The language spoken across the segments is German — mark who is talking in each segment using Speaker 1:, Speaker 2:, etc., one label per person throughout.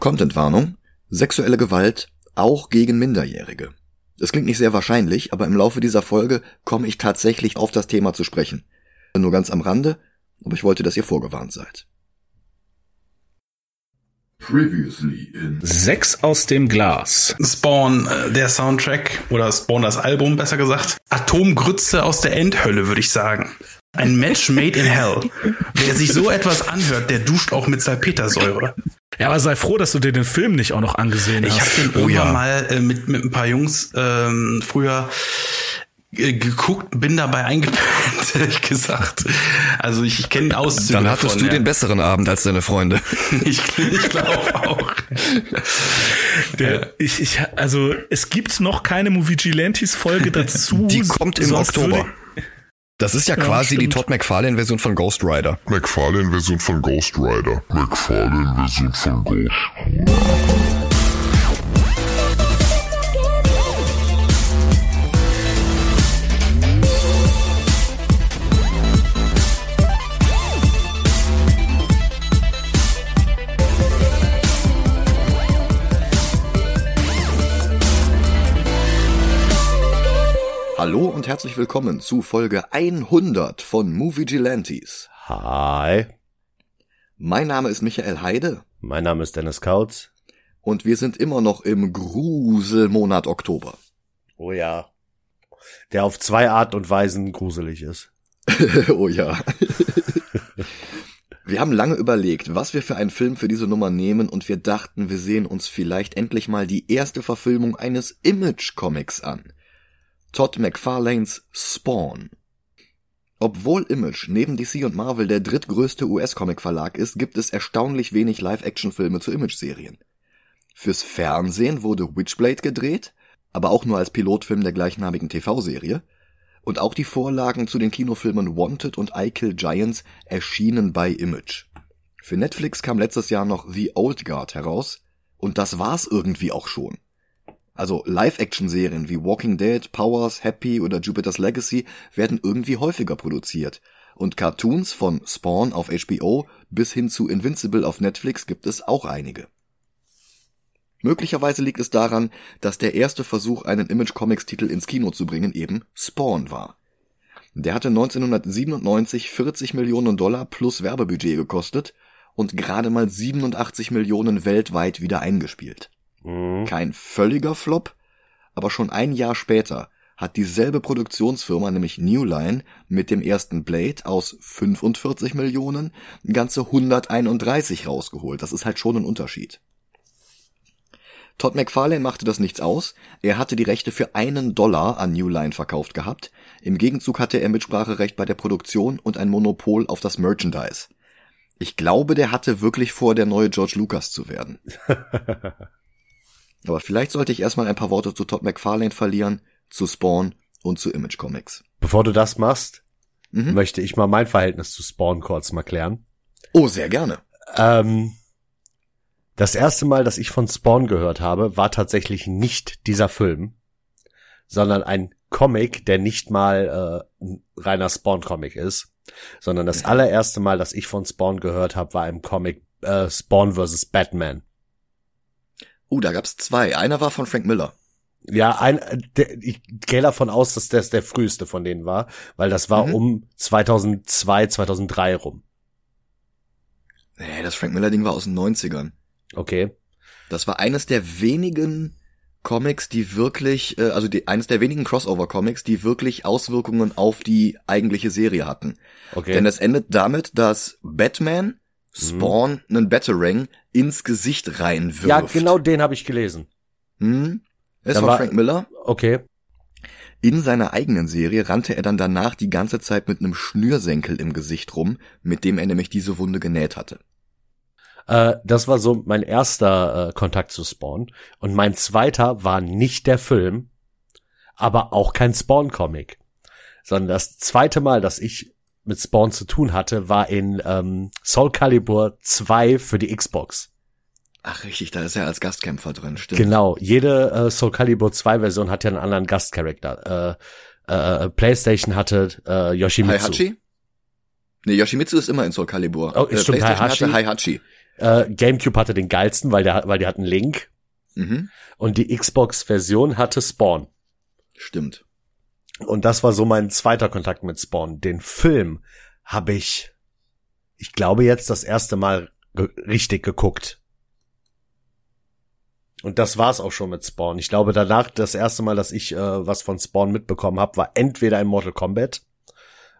Speaker 1: Contentwarnung. Sexuelle Gewalt auch gegen Minderjährige. Es klingt nicht sehr wahrscheinlich, aber im Laufe dieser Folge komme ich tatsächlich auf das Thema zu sprechen. Nur ganz am Rande, aber ich wollte, dass ihr vorgewarnt seid.
Speaker 2: Previously in
Speaker 3: Sechs aus dem Glas.
Speaker 4: Spawn, äh, der Soundtrack, oder Spawn das Album, besser gesagt. Atomgrütze aus der Endhölle, würde ich sagen. Ein Match made in hell. Wer sich so etwas anhört, der duscht auch mit Salpetersäure.
Speaker 3: Ja, aber sei froh, dass du dir den Film nicht auch noch angesehen
Speaker 4: Ich habe
Speaker 3: hast.
Speaker 4: den
Speaker 1: Oh
Speaker 4: irgendwann
Speaker 1: ja.
Speaker 4: mal äh, mit, mit ein paar Jungs ähm, früher äh, geguckt, bin dabei eingepennt, ehrlich gesagt. Also ich, ich kenne Auszüge
Speaker 5: Dann hattest
Speaker 4: davon,
Speaker 5: du
Speaker 4: ja.
Speaker 5: den besseren Abend als deine Freunde.
Speaker 4: Ich, ich glaube auch.
Speaker 3: Der, ich, ich, also es gibt noch keine Movigilantes Folge dazu.
Speaker 5: Die kommt im
Speaker 3: sonst
Speaker 5: Oktober.
Speaker 3: würde-
Speaker 5: Das ist ja,
Speaker 3: Ja,
Speaker 5: quasi die
Speaker 3: stimmt.
Speaker 5: Todd McFarlane-Version von Ghost Rider.
Speaker 2: McFarlane-Version von Ghost Rider. McFarlane-Version von Ghost
Speaker 1: Hallo und herzlich willkommen zu Folge 100 von Movie Gelantes.
Speaker 6: Hi,
Speaker 1: Mein Name ist Michael Heide
Speaker 6: mein Name ist Dennis Kautz.
Speaker 1: und wir sind immer noch im Gruselmonat Oktober.
Speaker 6: Oh ja. Der auf zwei Art und Weisen gruselig ist.
Speaker 1: oh ja. wir haben lange überlegt, was wir für einen Film für diese Nummer nehmen und wir dachten, wir sehen uns vielleicht endlich mal die erste Verfilmung eines Image-Comics an. Todd McFarlanes Spawn. Obwohl Image neben DC und Marvel der drittgrößte US-Comic-Verlag ist, gibt es erstaunlich wenig Live-Action-Filme zu Image-Serien. Fürs Fernsehen wurde Witchblade gedreht, aber auch nur als Pilotfilm der gleichnamigen TV-Serie. Und auch die Vorlagen zu den Kinofilmen Wanted und I Kill Giants erschienen bei Image. Für Netflix kam letztes Jahr noch The Old Guard heraus und das war's irgendwie auch schon. Also Live-Action-Serien wie Walking Dead, Powers, Happy oder Jupiter's Legacy werden irgendwie häufiger produziert. Und Cartoons von Spawn auf HBO bis hin zu Invincible auf Netflix gibt es auch einige. Möglicherweise liegt es daran, dass der erste Versuch, einen Image-Comics-Titel ins Kino zu bringen, eben Spawn war. Der hatte 1997 40 Millionen Dollar plus Werbebudget gekostet und gerade mal 87 Millionen weltweit wieder eingespielt.
Speaker 6: Mhm.
Speaker 1: Kein völliger Flop, aber schon ein Jahr später hat dieselbe Produktionsfirma, nämlich New Line, mit dem ersten Blade aus 45 Millionen ganze 131 rausgeholt. Das ist halt schon ein Unterschied. Todd McFarlane machte das nichts aus. Er hatte die Rechte für einen Dollar an New Line verkauft gehabt. Im Gegenzug hatte er Mitspracherecht bei der Produktion und ein Monopol auf das Merchandise. Ich glaube, der hatte wirklich vor, der neue George Lucas zu werden. Aber vielleicht sollte ich erstmal ein paar Worte zu Todd McFarlane verlieren, zu Spawn und zu Image Comics.
Speaker 6: Bevor du das machst,
Speaker 1: Mhm.
Speaker 6: möchte ich mal mein Verhältnis zu Spawn kurz mal klären.
Speaker 1: Oh, sehr gerne.
Speaker 6: Ähm, das erste Mal, dass ich von Spawn gehört habe, war tatsächlich nicht dieser Film, sondern ein Comic, der nicht mal äh, ein reiner Spawn-Comic ist, sondern das allererste Mal, dass ich von Spawn gehört habe, war im Comic äh, Spawn vs. Batman.
Speaker 1: Uh, da gab's zwei. Einer war von Frank Miller.
Speaker 6: Ja, ein, der, ich gehe davon aus, dass das der früheste von denen war, weil das war
Speaker 1: Mhm.
Speaker 6: um 2002, 2003 rum.
Speaker 1: Nee, das Frank Miller Ding war aus den 90ern.
Speaker 6: Okay.
Speaker 1: Das war eines der wenigen Comics, die wirklich, äh, also die, eines der wenigen Crossover-Comics, die wirklich Auswirkungen auf die eigentliche Serie hatten.
Speaker 6: Okay.
Speaker 1: Denn es endet damit, dass Batman Spawn einen Batarang ins Gesicht reinwirft.
Speaker 6: ja, genau den habe ich gelesen.
Speaker 1: Hm? Es war
Speaker 6: war-
Speaker 1: Frank Miller.
Speaker 6: Okay.
Speaker 1: In seiner eigenen Serie rannte er dann danach die ganze Zeit mit einem Schnürsenkel im Gesicht rum, mit dem er nämlich diese Wunde genäht hatte.
Speaker 6: Äh, das war so mein erster äh, Kontakt zu Spawn. Und mein zweiter war nicht der Film, aber auch kein Spawn-Comic. Sondern das zweite Mal, dass ich mit Spawn zu tun hatte, war in ähm, Soul Calibur 2 für die Xbox.
Speaker 1: Ach richtig, da ist er als Gastkämpfer drin, stimmt.
Speaker 6: Genau, jede äh, Soul Calibur 2 Version hat ja einen anderen Gastcharakter. Äh, äh, PlayStation hatte äh, Yoshimitsu.
Speaker 1: Heihachi? Nee, Yoshimitsu ist immer in Soul Calibur.
Speaker 6: Oh, stimmt,
Speaker 1: PlayStation
Speaker 6: Heihachi.
Speaker 1: hatte Heihachi.
Speaker 6: Äh, GameCube hatte den geilsten, weil der, weil die hatten Link.
Speaker 1: Mhm.
Speaker 6: Und die Xbox-Version hatte Spawn.
Speaker 1: Stimmt.
Speaker 6: Und das war so mein zweiter Kontakt mit Spawn. Den Film habe ich, ich glaube jetzt das erste Mal ge richtig geguckt. Und das war's auch schon mit Spawn. Ich glaube danach das erste Mal, dass ich äh, was von Spawn mitbekommen habe, war entweder in Mortal Kombat,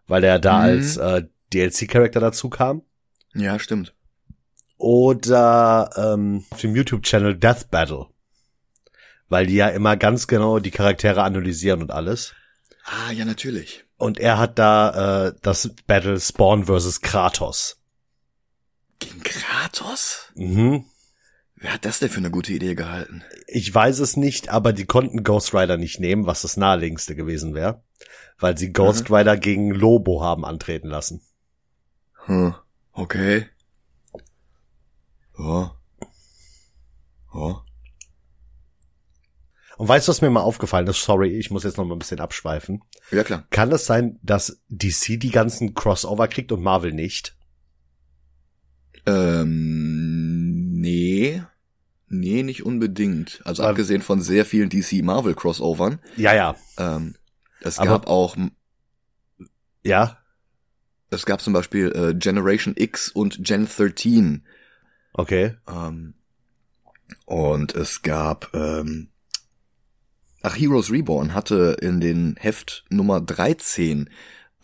Speaker 6: weil er da
Speaker 1: Mhm.
Speaker 6: als äh, DLC-Charakter dazu kam,
Speaker 1: Ja, stimmt.
Speaker 6: oder ähm, auf dem YouTube-Channel Death Battle, weil die ja immer ganz genau die Charaktere analysieren und alles.
Speaker 1: Ah, ja, natürlich.
Speaker 6: Und er hat da äh, das Battle Spawn vs. Kratos.
Speaker 1: Gegen Kratos?
Speaker 6: Mhm.
Speaker 1: Wer hat das denn für eine gute Idee gehalten?
Speaker 6: Ich weiß es nicht, aber die konnten Ghost Rider nicht nehmen, was das naheliegendste gewesen wäre, weil sie Ghost Rider gegen Lobo haben antreten lassen.
Speaker 1: Hm, okay. Ja. Ja.
Speaker 6: Und weißt du, was mir mal aufgefallen ist? Sorry, ich muss jetzt noch mal ein bisschen abschweifen.
Speaker 1: Ja, klar.
Speaker 6: Kann es sein, dass DC die ganzen Crossover kriegt und Marvel nicht?
Speaker 1: Ähm, nee. Nee, nicht unbedingt. Also
Speaker 6: Aber-
Speaker 1: abgesehen von sehr vielen DC-Marvel-Crossovern.
Speaker 6: Ja, ja.
Speaker 1: Ähm, es
Speaker 6: Aber-
Speaker 1: gab auch,
Speaker 6: Ja.
Speaker 1: es gab zum Beispiel äh, Generation X und Gen 13.
Speaker 6: Okay.
Speaker 1: Ähm, und es gab, ähm, ach, Heroes Reborn hatte in den Heft Nummer 13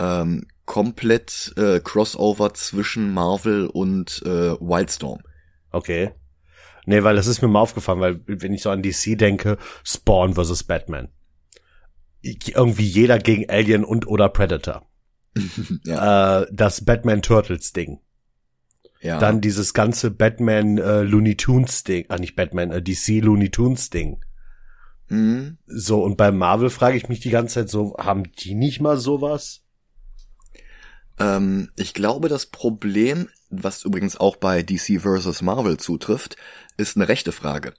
Speaker 1: ähm, komplett äh, Crossover zwischen Marvel und äh, Wildstorm.
Speaker 6: Okay. Nee, weil das ist mir mal aufgefallen, weil wenn ich so an DC denke, Spawn vs. Batman. Irgendwie jeder gegen Alien und oder Predator.
Speaker 1: Ja.
Speaker 6: Äh, das Batman Turtles Ding.
Speaker 1: ja.
Speaker 6: Dann dieses ganze Batman äh, Looney Tunes Ding. Ah, nicht Batman, äh, DC Looney Tunes Ding.
Speaker 1: Mhm.
Speaker 6: So, und bei Marvel frage ich mich die ganze Zeit so, haben die nicht mal sowas?
Speaker 1: Ähm, ich glaube, das Problem, was übrigens auch bei DC vs. Marvel zutrifft, ist eine rechte Frage.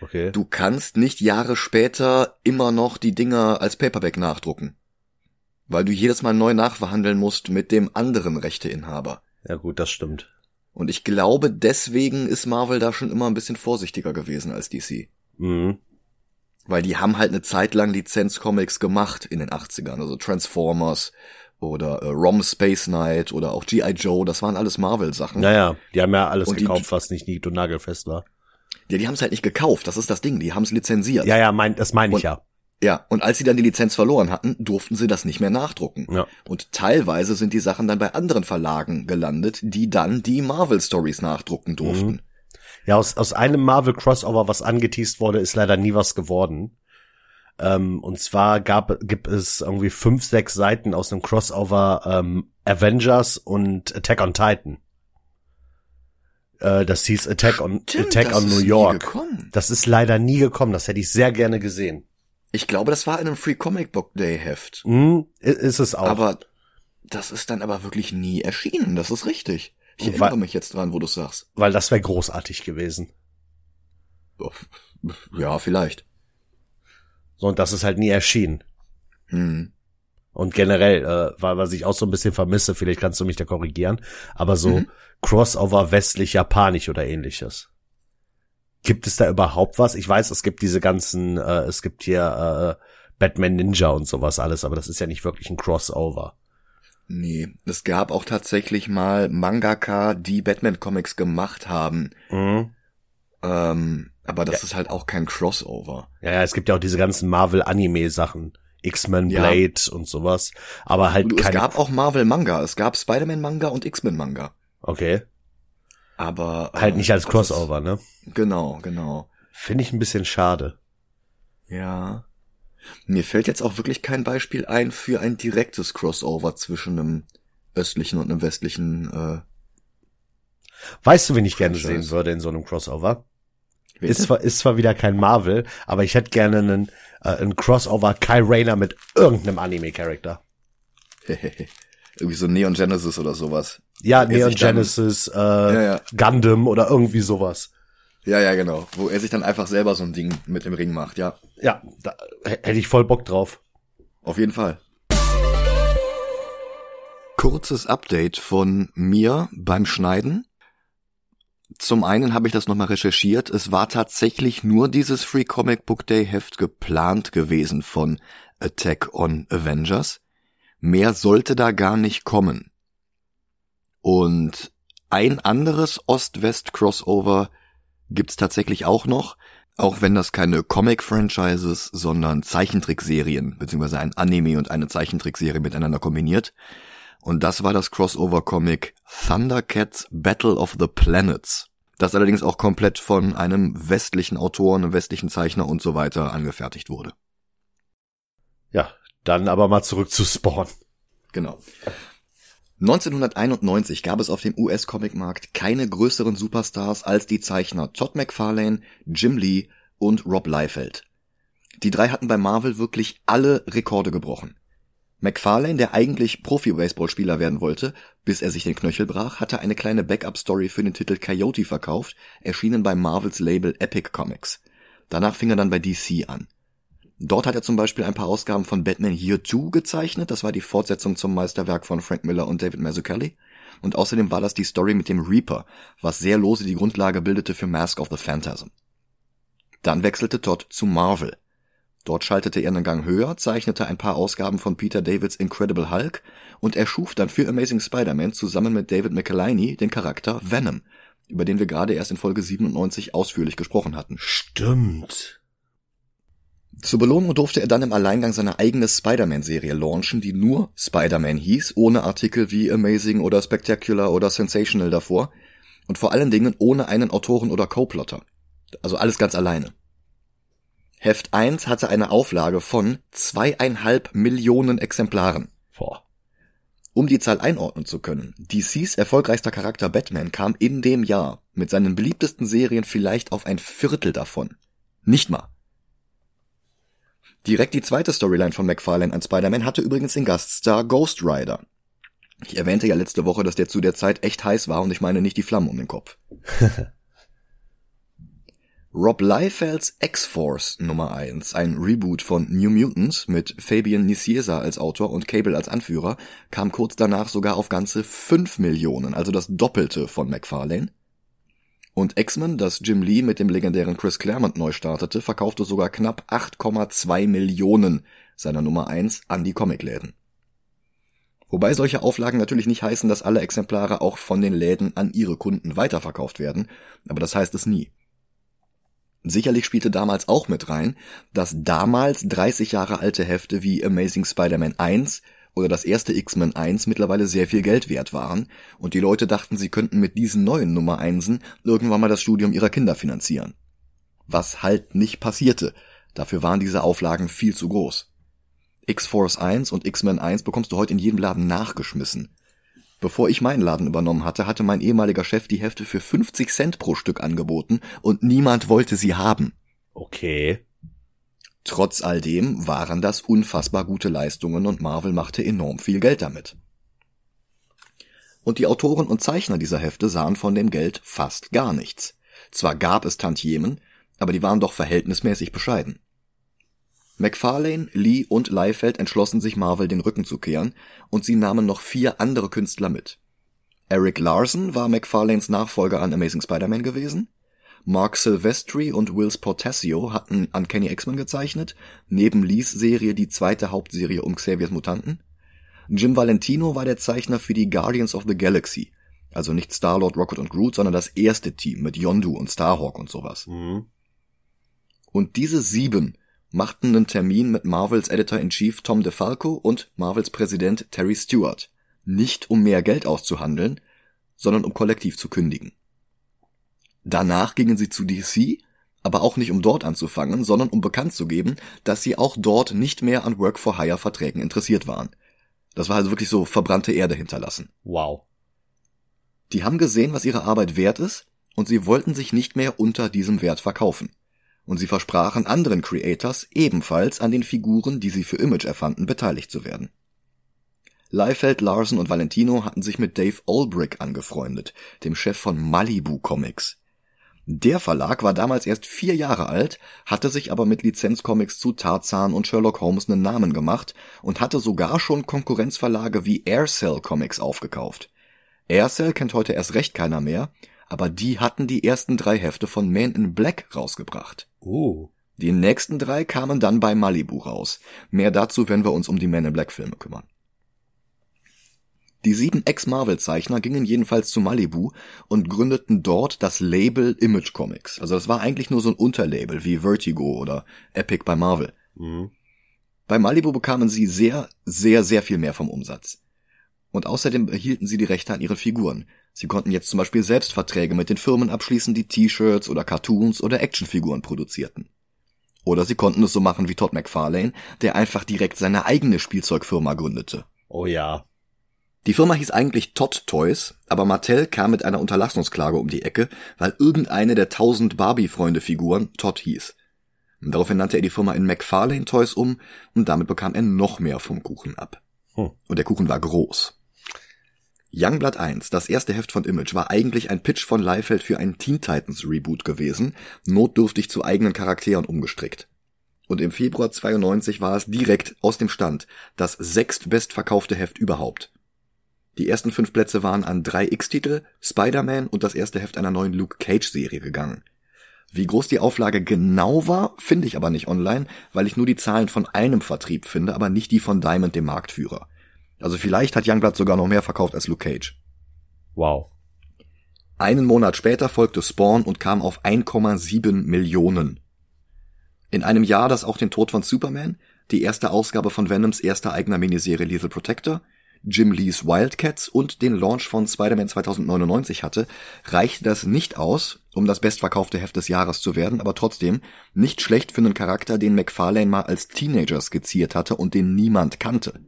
Speaker 6: Okay.
Speaker 1: Du kannst nicht Jahre später immer noch die Dinger als Paperback nachdrucken. Weil du jedes Mal neu nachverhandeln musst mit dem anderen Rechteinhaber.
Speaker 6: Ja gut, das stimmt.
Speaker 1: Und ich glaube, deswegen ist Marvel da schon immer ein bisschen vorsichtiger gewesen als DC.
Speaker 6: Mhm.
Speaker 1: Weil die haben halt eine Zeit lang Lizenzcomics gemacht in den 80ern. Also Transformers oder äh, Rom Space Knight oder auch G.I. Joe. Das waren alles Marvel-Sachen.
Speaker 6: Naja, die haben ja alles
Speaker 1: Und die-
Speaker 6: gekauft, was nicht nied- und nagelfest war.
Speaker 1: Ja, die haben es halt nicht gekauft. Das ist das Ding. Die haben es lizenziert.
Speaker 6: Ja, ja, mein, das meine ich
Speaker 1: Und-
Speaker 6: ja.
Speaker 1: Ja, und als sie dann die Lizenz verloren hatten, durften sie das nicht mehr nachdrucken.
Speaker 6: Ja.
Speaker 1: Und teilweise sind die Sachen dann bei anderen Verlagen gelandet, die dann die Marvel Stories nachdrucken durften.
Speaker 6: Mhm. Ja, aus, aus einem Marvel Crossover, was angeteased wurde, ist leider nie was geworden. Ähm, und zwar gab, gibt es irgendwie fünf, sechs Seiten aus einem Crossover ähm, Avengers und Attack on Titan. Äh, das hieß Attack on,
Speaker 1: Stimmt,
Speaker 6: Attack
Speaker 1: das
Speaker 6: on
Speaker 1: ist
Speaker 6: New York.
Speaker 1: gekommen.
Speaker 6: Das ist leider nie gekommen. Das hätte ich sehr gerne gesehen.
Speaker 1: Ich glaube, das war in einem Free Comic Book Day Heft.
Speaker 6: I- ist es auch.
Speaker 1: Aber das ist dann aber wirklich nie erschienen. Das ist richtig. Ich
Speaker 6: Und
Speaker 1: erinnere mich jetzt dran, wo du sagst.
Speaker 6: weil das wäre großartig gewesen.
Speaker 1: Ja, vielleicht.
Speaker 6: So, und das ist halt nie erschienen.
Speaker 1: Hm.
Speaker 6: Und generell, äh, weil was ich auch so ein bisschen vermisse, vielleicht kannst du mich da korrigieren, aber so
Speaker 1: Mhm.
Speaker 6: Crossover westlich-japanisch oder ähnliches. Gibt es da überhaupt was? Ich weiß, es gibt diese ganzen, äh, es gibt hier äh, Batman Ninja und sowas alles, aber das ist ja nicht wirklich ein Crossover.
Speaker 1: Nee, es gab auch tatsächlich mal Mangaka, die Batman-Comics gemacht haben.
Speaker 6: Mhm.
Speaker 1: Ähm, aber das ist halt auch kein Crossover.
Speaker 6: Ja, ja, es gibt ja auch diese ganzen Marvel-Anime-Sachen. X-Men,
Speaker 1: Ja.
Speaker 6: Blade und sowas. Aber halt
Speaker 1: Du, es gab auch Marvel-Manga. Es gab Spider-Man-Manga und X-Men-Manga.
Speaker 6: okay.
Speaker 1: Aber
Speaker 6: Halt
Speaker 1: äh,
Speaker 6: nicht als
Speaker 1: das
Speaker 6: Crossover, ne?
Speaker 1: Ist, genau, genau.
Speaker 6: Finde ich ein bisschen schade.
Speaker 1: Ja. Mir fällt jetzt auch wirklich kein Beispiel ein für ein direktes Crossover zwischen einem östlichen und einem westlichen. Äh,
Speaker 6: Weißt du, wen ich gerne
Speaker 1: Franchise.
Speaker 6: sehen würde in so einem Crossover? Ist zwar, ist zwar wieder kein Marvel, aber ich hätte gerne einen, äh, einen Crossover Kai Rayner mit irgendeinem Anime-Charakter.
Speaker 1: irgendwie so Neon Genesis oder sowas.
Speaker 6: Ja, Neon Genesis, äh,
Speaker 1: Ja, ja.
Speaker 6: Gundam oder irgendwie sowas.
Speaker 1: Ja, ja, genau. Wo er sich dann einfach selber so ein Ding mit im Ring macht. Ja,
Speaker 6: Ja, da hätte ich voll Bock drauf.
Speaker 1: auf jeden Fall. Kurzes Update von mir beim Schneiden. Zum einen habe ich das nochmal recherchiert. Es war tatsächlich nur dieses Free Comic Book Day Heft geplant gewesen von Attack on Avengers. Mehr sollte da gar nicht kommen. Und ein anderes Ost-West-Crossover gibt's tatsächlich auch noch, auch wenn das keine Comic-Franchises, sondern Zeichentrickserien, beziehungsweise ein Anime und eine Zeichentrickserie miteinander kombiniert. Und das war das Crossover-Comic Thundercats Battle of the Planets. Das allerdings auch komplett von einem westlichen Autor, einem westlichen Zeichner und so weiter angefertigt wurde.
Speaker 6: Ja, dann aber mal zurück zu Spawn.
Speaker 1: Genau. 1991 gab es auf dem US-Comicmarkt keine größeren Superstars als die Zeichner Todd McFarlane, Jim Lee und Rob Liefeld. Die drei hatten bei Marvel wirklich alle Rekorde gebrochen. McFarlane, der eigentlich Profi-Baseballspieler werden wollte, bis er sich den Knöchel brach, hatte eine kleine Backup-Story für den Titel Coyote verkauft, erschienen bei Marvels Label Epic Comics. Danach fing er dann bei DC an. Dort hat er zum Beispiel ein paar Ausgaben von Batman Year 2 gezeichnet, das war die Fortsetzung zum Meisterwerk von Frank Miller und David Mazzucchelli. Und außerdem war das die Story mit dem Reaper, was sehr lose die Grundlage bildete für Mask of the Phantasm. Dann wechselte Todd zu Marvel. Dort schaltete er einen Gang höher, zeichnete ein paar Ausgaben von Peter Davids Incredible Hulk und erschuf dann für Amazing Spider-Man zusammen mit David McElhinney den Charakter Venom, über den wir gerade erst in Folge 97 ausführlich gesprochen hatten.
Speaker 6: Stimmt.
Speaker 1: Zur Belohnung durfte er dann im Alleingang seine eigene Spider-Man-Serie launchen, die nur Spider-Man hieß, ohne Artikel wie Amazing oder Spectacular oder Sensational davor und vor allen Dingen ohne einen Autoren oder Co-Plotter. Also alles ganz alleine. Heft 1 hatte eine Auflage von zweieinhalb Millionen Exemplaren.
Speaker 6: Boah.
Speaker 1: Um die Zahl einordnen zu können, DCs erfolgreichster Charakter Batman kam in dem Jahr mit seinen beliebtesten Serien vielleicht auf ein Viertel davon. Nicht mal. Direkt die zweite Storyline von McFarlane an Spider-Man hatte übrigens den Gaststar Ghost Rider. Ich erwähnte ja letzte Woche, dass der zu der Zeit echt heiß war und ich meine nicht die Flammen um den Kopf. Rob Liefelds X-Force Nummer 1, ein Reboot von New Mutants mit Fabian Nicieza als Autor und Cable als Anführer, kam kurz danach sogar auf ganze 5 Millionen, also das Doppelte von McFarlane. Und X-Men, das Jim Lee mit dem legendären Chris Claremont neu startete, verkaufte sogar knapp 8,2 Millionen seiner Nummer 1 an die Comicläden. Wobei solche Auflagen natürlich nicht heißen, dass alle Exemplare auch von den Läden an ihre Kunden weiterverkauft werden, aber das heißt es nie. Sicherlich spielte damals auch mit rein, dass damals 30 Jahre alte Hefte wie Amazing Spider-Man 1 oder das erste X-Men 1 mittlerweile sehr viel Geld wert waren und die Leute dachten, sie könnten mit diesen neuen Nummer 1 irgendwann mal das Studium ihrer Kinder finanzieren. Was halt nicht passierte. Dafür waren diese Auflagen viel zu groß. X-Force 1 und X-Men 1 bekommst du heute in jedem Laden nachgeschmissen. Bevor ich meinen Laden übernommen hatte, hatte mein ehemaliger Chef die Hefte für 50 Cent pro Stück angeboten und niemand wollte sie haben.
Speaker 6: Okay.
Speaker 1: Trotz all dem waren das unfassbar gute Leistungen und Marvel machte enorm viel Geld damit. Und die Autoren und Zeichner dieser Hefte sahen von dem Geld fast gar nichts. Zwar gab es Tantiemen, aber die waren doch verhältnismäßig bescheiden. McFarlane, Lee und Liefeld entschlossen sich Marvel den Rücken zu kehren und sie nahmen noch vier andere Künstler mit. Eric Larson war McFarlanes Nachfolger an Amazing Spider-Man gewesen. Mark Silvestri und Will Portasio hatten an Kenny X-Men gezeichnet, neben Lees Serie die zweite Hauptserie um Xaviers Mutanten. Jim Valentino war der Zeichner für die Guardians of the Galaxy, also nicht Star-Lord, Rocket und Groot, sondern das erste Team mit Yondu und Starhawk und sowas.
Speaker 6: Mhm.
Speaker 1: Und diese sieben machten einen Termin mit Marvels Editor-in-Chief Tom DeFalco und Marvels Präsident Terry Stewart. Nicht um mehr Geld auszuhandeln, sondern um kollektiv zu kündigen. Danach gingen sie zu DC, aber auch nicht um dort anzufangen, sondern um bekannt zu geben, dass sie auch dort nicht mehr an Work-for-Hire-Verträgen interessiert waren. Das war also wirklich so verbrannte Erde hinterlassen.
Speaker 6: Wow.
Speaker 1: Die haben gesehen, was ihre Arbeit wert ist, und sie wollten sich nicht mehr unter diesem Wert verkaufen. Und sie versprachen anderen Creators ebenfalls an den Figuren, die sie für Image erfanden, beteiligt zu werden. Liefeld, Larson und Valentino hatten sich mit Dave Olbrich angefreundet, dem Chef von Malibu Comics. Der Verlag war damals erst vier Jahre alt, hatte sich aber mit Lizenzcomics zu Tarzan und Sherlock Holmes einen Namen gemacht und hatte sogar schon Konkurrenzverlage wie Aircell Comics aufgekauft. Aircell kennt heute erst recht keiner mehr, aber die hatten die ersten drei Hefte von Man in Black rausgebracht.
Speaker 6: Uh.
Speaker 1: Die nächsten drei kamen dann bei Malibu raus. Mehr dazu, wenn wir uns um die Man in Black Filme kümmern. Die sieben Ex-Marvel-Zeichner gingen jedenfalls zu Malibu und gründeten dort das Label Image Comics. Also das war eigentlich nur so ein Unterlabel wie Vertigo oder Epic bei Marvel.
Speaker 6: Mhm.
Speaker 1: Bei Malibu bekamen sie sehr, sehr, sehr viel mehr vom Umsatz. Und außerdem erhielten sie die Rechte an ihren Figuren. Sie konnten jetzt zum Beispiel selbst Verträge mit den Firmen abschließen, die T-Shirts oder Cartoons oder Actionfiguren produzierten. Oder sie konnten es so machen wie Todd McFarlane, der einfach direkt seine eigene Spielzeugfirma gründete.
Speaker 6: Oh ja.
Speaker 1: Die Firma hieß eigentlich Todd Toys, aber Mattel kam mit einer Unterlassungsklage um die Ecke, weil irgendeine der tausend Barbie-Freunde-Figuren Todd hieß. Und daraufhin nannte er die Firma in McFarlane Toys um und damit bekam er noch mehr vom Kuchen ab.
Speaker 6: Hm.
Speaker 1: Und der Kuchen war groß. Youngblood 1, das erste Heft von Image, war eigentlich ein Pitch von Liefeld für einen Teen Titans Reboot gewesen, notdürftig zu eigenen Charakteren umgestrickt. Und im Februar 92 war es direkt aus dem Stand das sechstbestverkaufte Heft überhaupt. Die ersten fünf Plätze waren an drei X-Titel, Spider-Man und das erste Heft einer neuen Luke Cage-Serie gegangen. Wie groß die Auflage genau war, finde ich aber nicht online, weil ich nur die Zahlen von einem Vertrieb finde, aber nicht die von Diamond, dem Marktführer. Also vielleicht hat Youngblood sogar noch mehr verkauft als Luke Cage.
Speaker 6: Wow.
Speaker 1: Einen Monat später folgte Spawn und kam auf 1,7 Millionen. In einem Jahr, das auch den Tod von Superman, die erste Ausgabe von Venoms erster eigener Miniserie Lethal Protector, Jim Lees Wildcats und den Launch von Spider-Man 2099 hatte, reichte das nicht aus, um das bestverkaufte Heft des Jahres zu werden, aber trotzdem nicht schlecht für einen Charakter, den McFarlane mal als Teenager skizziert hatte und den niemand kannte.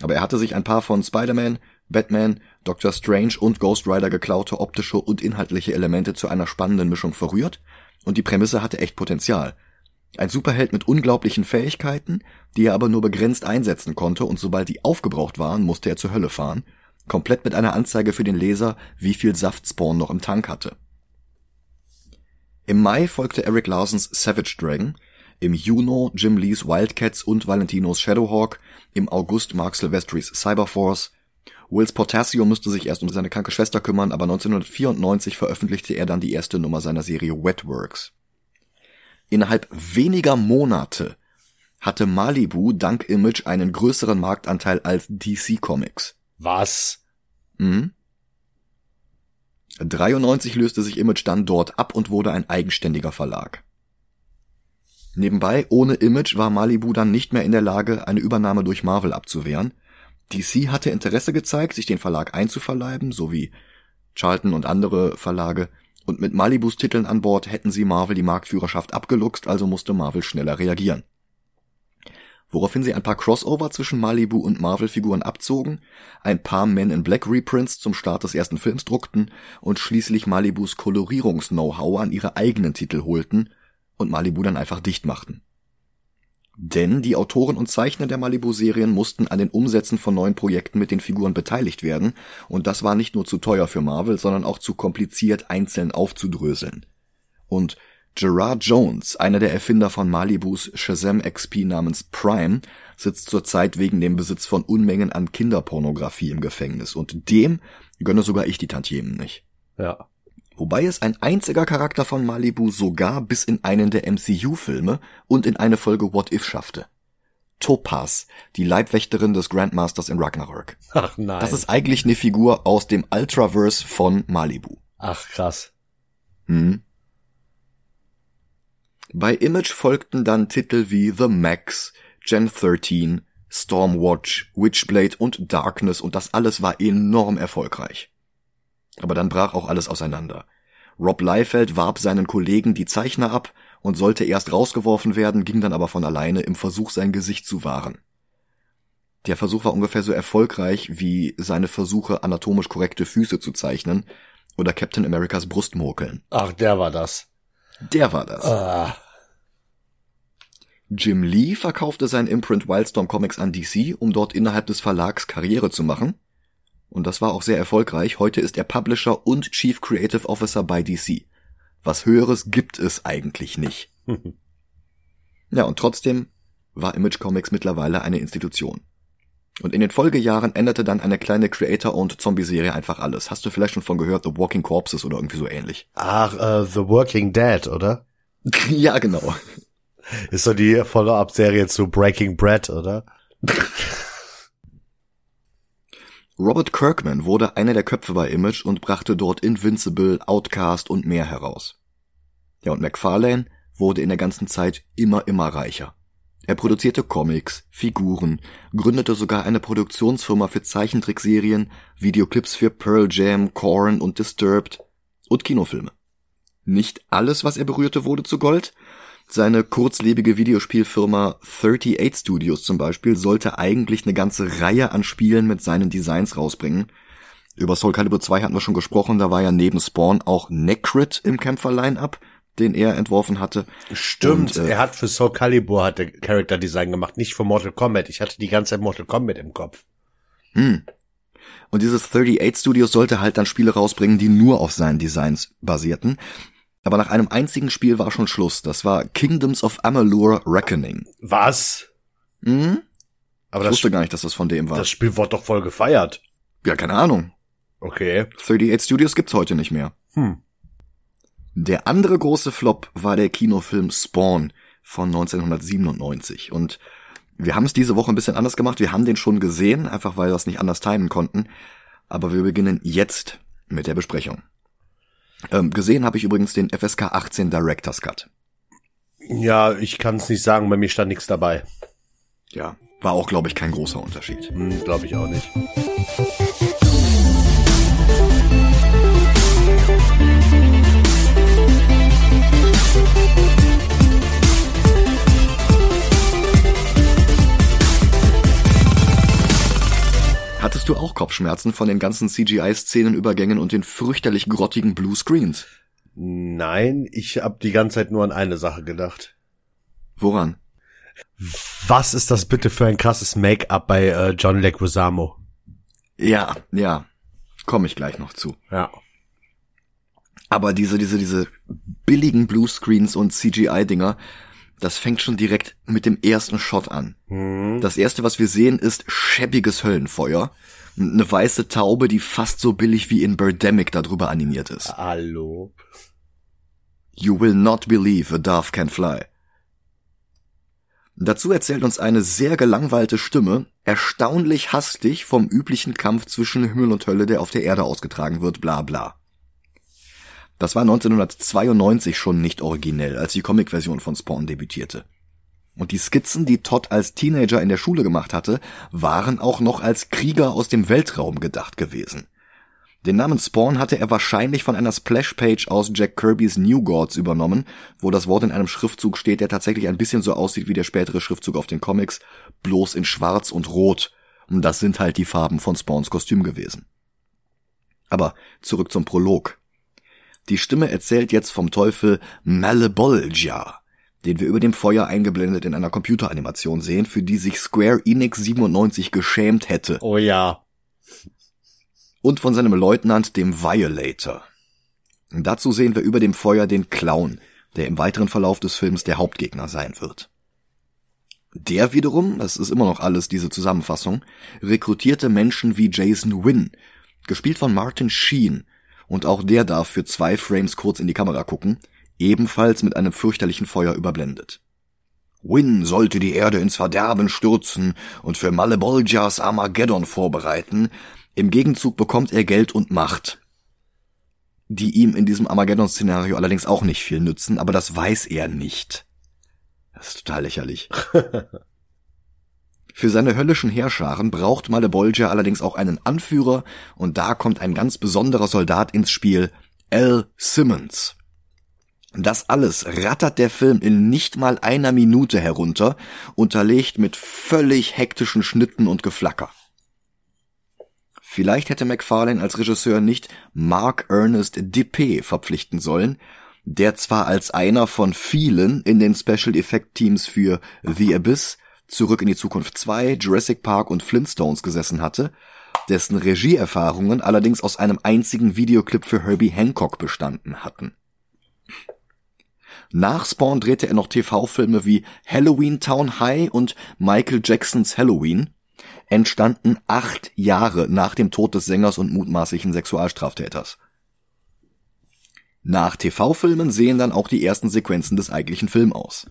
Speaker 1: Aber er hatte sich ein paar von Spider-Man, Batman, Doctor Strange und Ghost Rider geklaute optische und inhaltliche Elemente zu einer spannenden Mischung verrührt und die Prämisse hatte echt Potenzial. Ein Superheld mit unglaublichen Fähigkeiten, die er aber nur begrenzt einsetzen konnte und sobald die aufgebraucht waren, musste er zur Hölle fahren, komplett mit einer Anzeige für den Leser, wie viel Saft Spawn noch im Tank hatte. Im Mai folgte Eric Larsons Savage Dragon, im Juni Jim Lees Wildcats und Valentinos Shadowhawk, im August Mark Silvestris Cyberforce. Wills Portasio musste sich erst um seine kranke Schwester kümmern, aber 1994 veröffentlichte er dann die erste Nummer seiner Serie Wetworks. Innerhalb weniger Monate hatte Malibu dank Image einen größeren Marktanteil als DC Comics.
Speaker 6: Was?
Speaker 1: Mhm. 93 löste sich Image dann dort ab und wurde ein eigenständiger Verlag. Nebenbei, ohne Image war Malibu dann nicht mehr in der Lage, eine Übernahme durch Marvel abzuwehren. DC hatte Interesse gezeigt, sich den Verlag einzuverleiben, sowie Charlton und andere Verlage, und mit Malibus Titeln an Bord hätten sie Marvel die Marktführerschaft abgeluchst, also musste Marvel schneller reagieren. Woraufhin sie ein paar Crossover zwischen Malibu und Marvel-Figuren abzogen, ein paar Men in Black Reprints zum Start des ersten Films druckten und schließlich Malibus Kolorierungs-Know-how an ihre eigenen Titel holten und Malibu dann einfach dicht machten. Denn die Autoren und Zeichner der Malibu-Serien mussten an den Umsätzen von neuen Projekten mit den Figuren beteiligt werden, und das war nicht nur zu teuer für Marvel, sondern auch zu kompliziert einzeln aufzudröseln. Und Gerard Jones, einer der Erfinder von Malibus Shazam XP namens Prime, sitzt zurzeit wegen dem Besitz von Unmengen an Kinderpornografie im Gefängnis, und dem gönne sogar ich die Tantiemen nicht.
Speaker 6: Ja.
Speaker 1: Wobei es ein einziger Charakter von Malibu sogar bis in einen der MCU-Filme und in eine Folge What If schaffte. Topaz, die Leibwächterin des Grandmasters in Ragnarök.
Speaker 6: Ach nein.
Speaker 1: Das ist eigentlich eine Figur aus dem Ultraverse von Malibu.
Speaker 6: Ach krass.
Speaker 1: Hm. Bei Image folgten dann Titel wie The Max, Gen 13, Stormwatch, Witchblade und Darkness und das alles war enorm erfolgreich. Aber dann brach auch alles auseinander. Rob Liefeld warb seinen Kollegen die Zeichner ab und sollte erst rausgeworfen werden, ging dann aber von alleine im Versuch, sein Gesicht zu wahren. Der Versuch war ungefähr so erfolgreich wie seine Versuche, anatomisch korrekte Füße zu zeichnen oder Captain Americas Brustmurkeln.
Speaker 6: Ach, der war das.
Speaker 1: Der war das.
Speaker 6: Ah.
Speaker 1: Jim Lee verkaufte sein Imprint Wildstorm Comics an DC, um dort innerhalb des Verlags Karriere zu machen. Und das war auch sehr erfolgreich. Heute ist er Publisher und Chief Creative Officer bei DC. Was höheres gibt es eigentlich nicht. ja, und trotzdem war Image Comics mittlerweile eine Institution. Und in den Folgejahren änderte dann eine kleine Creator-owned Zombie-Serie einfach alles. Hast du vielleicht schon von gehört, The Walking Corpses oder irgendwie so ähnlich?
Speaker 6: Ach, äh, The Working Dead, oder?
Speaker 1: ja, genau.
Speaker 6: Ist doch die Follow-up-Serie zu Breaking Bread, oder?
Speaker 1: Robert Kirkman wurde einer der Köpfe bei Image und brachte dort Invincible, Outcast und mehr heraus. Ja, und McFarlane wurde in der ganzen Zeit immer, immer reicher. Er produzierte Comics, Figuren, gründete sogar eine Produktionsfirma für Zeichentrickserien, Videoclips für Pearl Jam, Korn und Disturbed und Kinofilme. Nicht alles, was er berührte, wurde zu Gold. Seine kurzlebige Videospielfirma 38 Studios zum Beispiel sollte eigentlich eine ganze Reihe an Spielen mit seinen Designs rausbringen. Über Soul Calibur 2 hatten wir schon gesprochen, da war ja neben Spawn auch Necrit im Kämpfer-Line-Up den er entworfen hatte.
Speaker 6: Stimmt,
Speaker 1: Und, äh,
Speaker 6: er hat für Soul Calibur hat der Character Design gemacht, nicht für Mortal Kombat. Ich hatte die ganze Zeit Mortal Kombat im Kopf.
Speaker 1: Hm. Und dieses 38 Studios sollte halt dann Spiele rausbringen, die nur auf seinen Designs basierten. Aber nach einem einzigen Spiel war schon Schluss. Das war Kingdoms of Amalur Reckoning.
Speaker 6: Was?
Speaker 1: Hm?
Speaker 6: Aber
Speaker 1: Ich wusste gar nicht, dass das von dem war.
Speaker 6: das Spiel wurde doch voll gefeiert.
Speaker 1: ja, keine Ahnung.
Speaker 6: Okay.
Speaker 1: 38 Studios gibt's heute nicht mehr.
Speaker 6: Hm.
Speaker 1: Der andere große Flop war der Kinofilm Spawn von 1997. Und wir haben es diese Woche ein bisschen anders gemacht. Wir haben den schon gesehen, einfach weil wir es nicht anders timen konnten. Aber wir beginnen jetzt mit der Besprechung. Ähm, gesehen habe ich übrigens den FSK 18 Director's Cut.
Speaker 6: Ja, ich kann es nicht sagen, bei mir stand nichts dabei.
Speaker 1: Ja, war auch, glaube ich, kein großer Unterschied.
Speaker 6: Hm, Glaube ich auch nicht.
Speaker 1: Hattest du auch Kopfschmerzen von den ganzen CGI-Szenenübergängen und den fürchterlich grottigen Bluescreens?
Speaker 6: Nein, ich habe die ganze Zeit nur an eine Sache gedacht.
Speaker 1: Woran?
Speaker 6: Was ist das bitte für ein krasses Make-up bei äh, John Leguizamo?
Speaker 1: Ja, ja, komme ich gleich noch zu.
Speaker 6: Ja.
Speaker 1: Aber diese, diese, diese billigen Bluescreens und CGI-Dinger, das fängt schon direkt mit dem ersten Shot an. Das erste, was wir sehen, ist schäbiges Höllenfeuer. Eine weiße Taube, die fast so billig wie in Birdemic darüber animiert ist.
Speaker 6: Hallo.
Speaker 1: You will not believe a dove can fly. Dazu erzählt uns eine sehr gelangweilte Stimme, erstaunlich hastig vom üblichen Kampf zwischen Himmel und Hölle, der auf der Erde ausgetragen wird, bla bla. Das war 1992 schon nicht originell, als die Comic-Version von Spawn debütierte. Und die Skizzen, die Todd als Teenager in der Schule gemacht hatte, waren auch noch als Krieger aus dem Weltraum gedacht gewesen. Den Namen Spawn hatte er wahrscheinlich von einer Splash-Page aus Jack Kirby's New Gods übernommen, wo das Wort in einem Schriftzug steht, der tatsächlich ein bisschen so aussieht wie der spätere Schriftzug auf den Comics, bloß in schwarz und rot. Und das sind halt die Farben von Spawns Kostüm gewesen. Aber zurück zum Prolog. Die Stimme erzählt jetzt vom Teufel Malebolgia, den wir über dem Feuer eingeblendet in einer Computeranimation sehen, für die sich Square Enix 97 geschämt hätte.
Speaker 6: Oh ja.
Speaker 1: Und von seinem Leutnant, dem Violator. Und dazu sehen wir über dem Feuer den Clown, der im weiteren Verlauf des Films der Hauptgegner sein wird. Der wiederum, das ist immer noch alles diese Zusammenfassung, rekrutierte Menschen wie Jason Wynn, gespielt von Martin Sheen, und auch der darf für zwei Frames kurz in die Kamera gucken, ebenfalls mit einem fürchterlichen Feuer überblendet. Wynn sollte die Erde ins Verderben stürzen und für Malebolgias Armageddon vorbereiten, im Gegenzug bekommt er Geld und Macht, die ihm in diesem Armageddon-Szenario allerdings auch nicht viel nützen, aber das weiß er nicht. Das ist total lächerlich. Für seine höllischen Heerscharen braucht Malebolgia allerdings auch einen Anführer und da kommt ein ganz besonderer Soldat ins Spiel, L. Simmons. Das alles rattert der Film in nicht mal einer Minute herunter, unterlegt mit völlig hektischen Schnitten und Geflacker. Vielleicht hätte McFarlane als Regisseur nicht Mark Ernest Dippé verpflichten sollen, der zwar als einer von vielen in den Special Effect Teams für The Abyss, Zurück in die Zukunft 2, Jurassic Park und Flintstones gesessen hatte, dessen Regieerfahrungen allerdings aus einem einzigen Videoclip für Herbie Hancock bestanden hatten. Nach Spawn drehte er noch TV-Filme wie Halloween Town High und Michael Jacksons Halloween. entstanden acht Jahre nach dem Tod des Sängers und mutmaßlichen Sexualstraftäters. Nach TV-Filmen sehen dann auch die ersten Sequenzen des eigentlichen Films aus.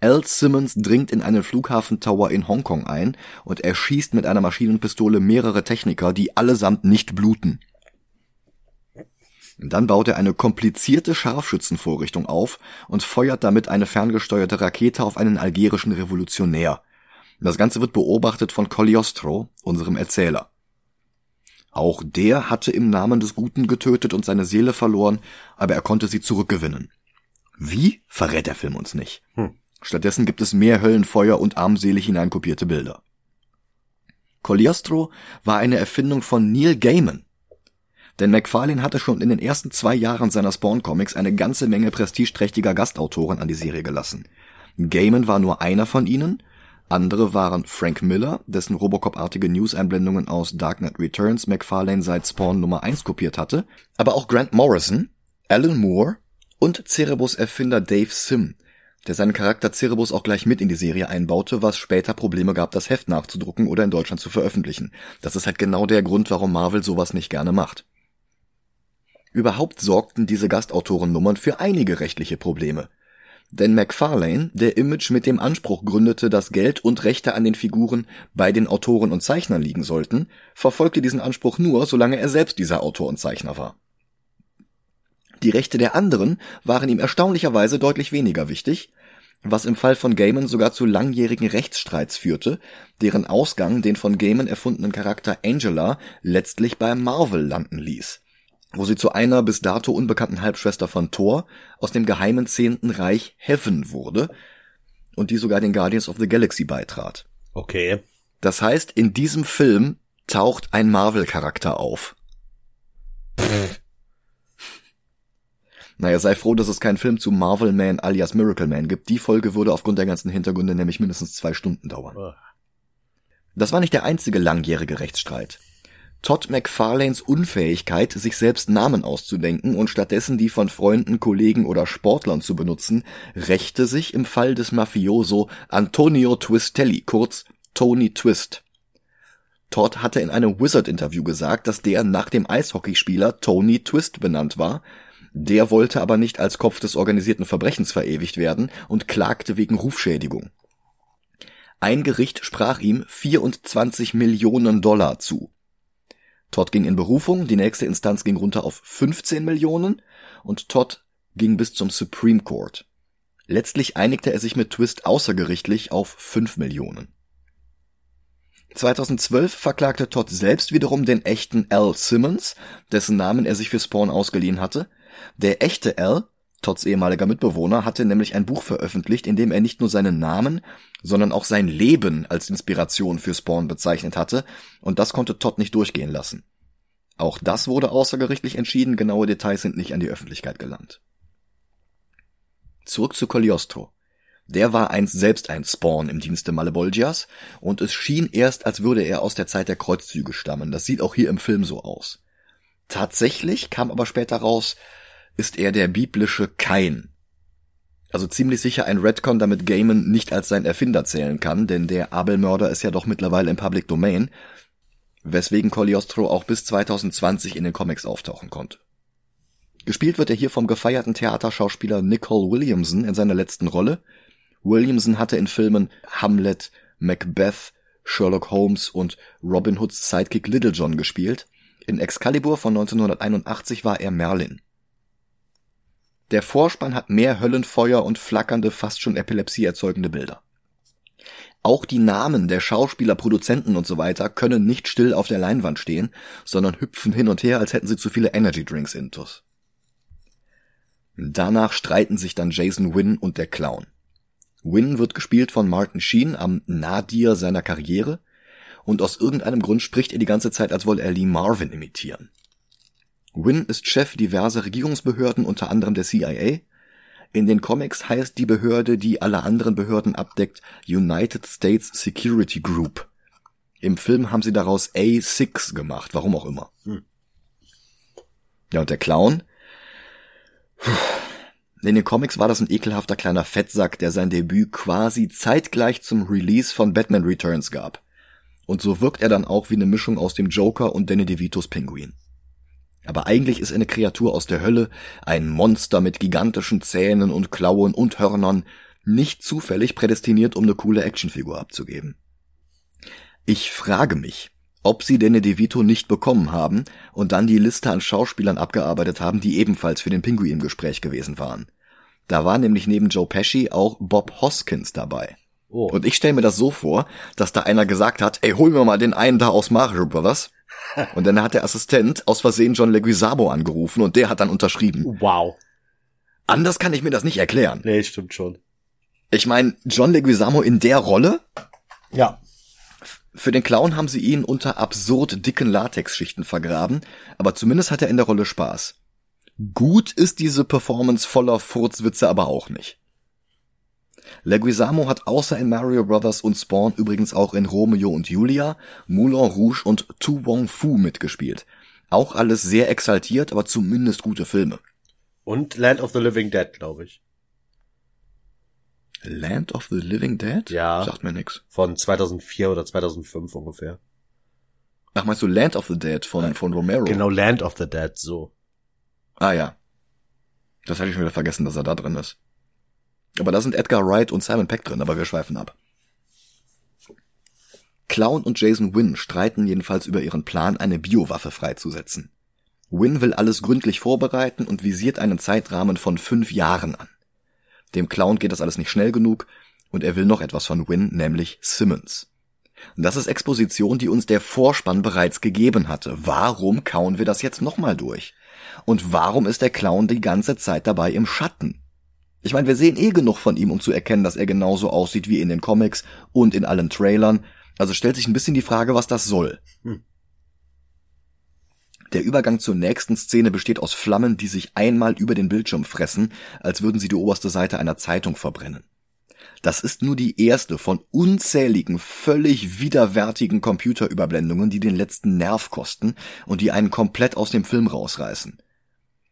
Speaker 1: Al Simmons dringt in einen Flughafentower in Hongkong ein und erschießt mit einer Maschinenpistole mehrere Techniker, die allesamt nicht bluten. Dann baut er eine komplizierte Scharfschützenvorrichtung auf und feuert damit eine ferngesteuerte Rakete auf einen algerischen Revolutionär. Das Ganze wird beobachtet von Cogliostro, unserem Erzähler. Auch der hatte im Namen des Guten getötet und seine Seele verloren, aber er konnte sie zurückgewinnen. Wie, verrät der Film uns nicht.
Speaker 6: Hm.
Speaker 1: Stattdessen gibt es mehr Höllenfeuer und armselig hineinkopierte Bilder. Cogliostro war eine Erfindung von Neil Gaiman. Denn McFarlane hatte schon in den ersten zwei Jahren seiner Spawn-Comics eine ganze Menge prestigeträchtiger Gastautoren an die Serie gelassen. Gaiman war nur einer von ihnen, andere waren Frank Miller, dessen Robocop-artige News-Einblendungen aus Dark Knight Returns McFarlane seit Spawn Nummer 1 kopiert hatte, aber auch Grant Morrison, Alan Moore und Cerebus-Erfinder Dave Sim, der seinen Charakter Cerebus auch gleich mit in die Serie einbaute, was später Probleme gab, das Heft nachzudrucken oder in Deutschland zu veröffentlichen. Das ist halt genau der Grund, warum Marvel sowas nicht gerne macht. Überhaupt sorgten diese Gastautorennummern für einige rechtliche Probleme. Denn McFarlane, der Image mit dem Anspruch gründete, dass Geld und Rechte an den Figuren bei den Autoren und Zeichnern liegen sollten, verfolgte diesen Anspruch nur, solange er selbst dieser Autor und Zeichner war. Die Rechte der anderen waren ihm erstaunlicherweise deutlich weniger wichtig, was im Fall von Gaiman sogar zu langjährigen Rechtsstreits führte, deren Ausgang den von Gaiman erfundenen Charakter Angela letztlich bei Marvel landen ließ, wo sie zu einer bis dato unbekannten Halbschwester von Thor aus dem geheimen zehnten Reich Heaven wurde und die sogar den Guardians of the Galaxy beitrat.
Speaker 6: Okay.
Speaker 1: Das heißt, in diesem Film taucht ein Marvel-Charakter auf. Naja, sei froh, dass es keinen Film zu Marvel Man alias Miracle Man gibt. Die Folge würde aufgrund der ganzen Hintergründe nämlich mindestens zwei Stunden dauern. Das war nicht der einzige langjährige Rechtsstreit. Todd McFarlanes Unfähigkeit, sich selbst Namen auszudenken und stattdessen die von Freunden, Kollegen oder Sportlern zu benutzen, rächte sich im Fall des Mafioso Antonio Twistelli, kurz Tony Twist. Todd hatte in einem Wizard-Interview gesagt, dass der nach dem Eishockeyspieler Tony Twist benannt war, der wollte aber nicht als Kopf des organisierten Verbrechens verewigt werden und klagte wegen Rufschädigung. Ein Gericht sprach ihm 24 Millionen Dollar zu. Todd ging in Berufung, die nächste Instanz ging runter auf 15 Millionen und Todd ging bis zum Supreme Court. Letztlich einigte er sich mit Twist außergerichtlich auf 5 Millionen. 2012 verklagte Todd selbst wiederum den echten Al Simmons, dessen Namen er sich für Spawn ausgeliehen hatte, der echte Al, Todds ehemaliger Mitbewohner, hatte nämlich ein Buch veröffentlicht, in dem er nicht nur seinen Namen, sondern auch sein Leben als Inspiration für Spawn bezeichnet hatte, und das konnte Todd nicht durchgehen lassen. Auch das wurde außergerichtlich entschieden, genaue Details sind nicht an die Öffentlichkeit gelangt. Zurück zu Cogliostro. Der war einst selbst ein Spawn im Dienste Malebolgias und es schien erst, als würde er aus der Zeit der Kreuzzüge stammen. Das sieht auch hier im Film so aus. Tatsächlich kam aber später raus, ist er der biblische Kain. Also ziemlich sicher ein Redcon, damit Gaiman nicht als sein Erfinder zählen kann, denn der Abelmörder ist ja doch mittlerweile im Public Domain, weswegen Cogliostro auch bis 2020 in den Comics auftauchen konnte. Gespielt wird er hier vom gefeierten Theaterschauspieler Nicole Williamson in seiner letzten Rolle. Williamson hatte in Filmen Hamlet, Macbeth, Sherlock Holmes und Robin Hoods Sidekick Little John gespielt. In Excalibur von 1981 war er Merlin. Der Vorspann hat mehr Höllenfeuer und flackernde, fast schon Epilepsie erzeugende Bilder. Auch die Namen der Schauspieler, Produzenten und so weiter können nicht still auf der Leinwand stehen, sondern hüpfen hin und her, als hätten sie zu viele Energy Drinks intus. Danach streiten sich dann Jason Wynn und der Clown. Wynn wird gespielt von Martin Sheen am Nadir seiner Karriere und aus irgendeinem Grund spricht er die ganze Zeit, als wolle er Lee Marvin imitieren. Wynn ist Chef diverser Regierungsbehörden, unter anderem der CIA. In den Comics heißt die Behörde, die alle anderen Behörden abdeckt, United States Security Group. Im Film haben sie daraus A6 gemacht, warum auch immer.
Speaker 6: Hm.
Speaker 1: Ja, und der Clown? In den Comics war das ein ekelhafter kleiner Fettsack, der sein Debüt quasi zeitgleich zum Release von Batman Returns gab. Und so wirkt er dann auch wie eine Mischung aus dem Joker und Danny DeVitos Pinguin. Aber eigentlich ist er eine Kreatur aus der Hölle, ein Monster mit gigantischen Zähnen und Klauen und Hörnern, nicht zufällig prädestiniert, um eine coole Actionfigur abzugeben. Ich frage mich, ob sie Danny DeVito nicht bekommen haben und dann die Liste an Schauspielern abgearbeitet haben, die ebenfalls für den Pinguin im Gespräch gewesen waren. Da war nämlich neben Joe Pesci auch Bob Hoskins dabei.
Speaker 6: Oh.
Speaker 1: Und ich stelle mir das so vor, dass da einer gesagt hat, ey, hol mir mal den einen da aus Mario Brothers. Und dann hat der Assistent aus Versehen John Leguizamo angerufen und der hat dann unterschrieben.
Speaker 6: Wow.
Speaker 1: Anders kann ich mir das nicht erklären.
Speaker 6: Nee, stimmt schon.
Speaker 1: Ich meine, John Leguizamo in der Rolle?
Speaker 6: Ja.
Speaker 1: Für den Clown haben sie ihn unter absurd dicken Latexschichten vergraben, aber zumindest hat er in der Rolle Spaß. Gut ist diese Performance voller Furzwitze aber auch nicht. Leguizamo hat außer in Mario Brothers und Spawn übrigens auch in Romeo und Julia, Moulin Rouge und Tu Wong Fu mitgespielt. Auch alles sehr exaltiert, aber zumindest gute Filme.
Speaker 6: Und Land of the Living Dead, glaube ich.
Speaker 1: Land of the Living Dead?
Speaker 6: Ja.
Speaker 1: Sagt mir nix.
Speaker 6: Von 2004 oder 2005 ungefähr.
Speaker 1: Ach, meinst du Land of the Dead von, von Romero?
Speaker 6: Genau, Land of the Dead, so.
Speaker 1: Ah ja. Das hatte ich schon wieder vergessen, dass er da drin ist. Aber da sind Edgar Wright und Simon Peck drin, aber wir schweifen ab. Clown und Jason Wynn streiten jedenfalls über ihren Plan, eine Biowaffe freizusetzen. Wynn will alles gründlich vorbereiten und visiert einen Zeitrahmen von fünf Jahren an. Dem Clown geht das alles nicht schnell genug und er will noch etwas von Wynn, nämlich Simmons. Das ist Exposition, die uns der Vorspann bereits gegeben hatte. Warum kauen wir das jetzt nochmal durch? Und warum ist der Clown die ganze Zeit dabei im Schatten? Ich meine, wir sehen eh genug von ihm, um zu erkennen, dass er genauso aussieht wie in den Comics und in allen Trailern. Also stellt sich ein bisschen die Frage, was das soll.
Speaker 6: Hm.
Speaker 1: Der Übergang zur nächsten Szene besteht aus Flammen, die sich einmal über den Bildschirm fressen, als würden sie die oberste Seite einer Zeitung verbrennen. Das ist nur die erste von unzähligen, völlig widerwärtigen Computerüberblendungen, die den letzten Nerv kosten und die einen komplett aus dem Film rausreißen.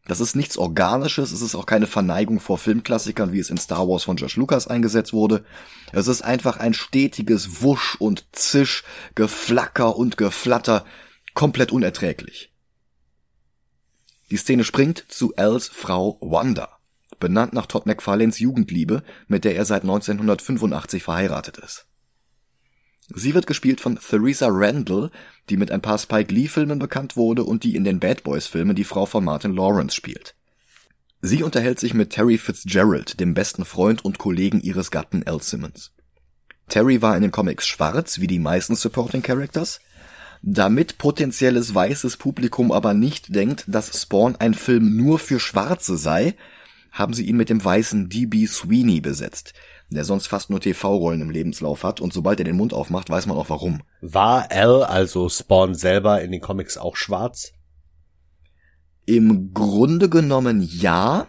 Speaker 1: Das ist nichts Organisches, es ist auch keine Verneigung vor Filmklassikern, wie es in Star Wars von George Lucas eingesetzt wurde. Es ist einfach ein stetiges Wusch und Zisch, Geflacker und Geflatter, komplett unerträglich. Die Szene springt zu Als Frau Wanda, benannt nach Todd McFarlanes Jugendliebe, mit der er seit 1985 verheiratet ist. Sie wird gespielt von Theresa Randall, die mit ein paar Spike Lee Filmen bekannt wurde und die in den Bad Boys Filmen die Frau von Martin Lawrence spielt. Sie unterhält sich mit Terry Fitzgerald, dem besten Freund und Kollegen ihres Gatten Al Simmons. Terry war in den Comics schwarz, wie die meisten Supporting Characters. Damit potenzielles weißes Publikum aber nicht denkt, dass Spawn ein Film nur für Schwarze sei, haben sie ihn mit dem weißen D.B. Sweeney besetzt, der sonst fast nur TV-Rollen im Lebenslauf hat und sobald er den Mund aufmacht, weiß man auch warum.
Speaker 6: War Al, also Spawn selber in den Comics auch schwarz?
Speaker 1: Im Grunde genommen ja.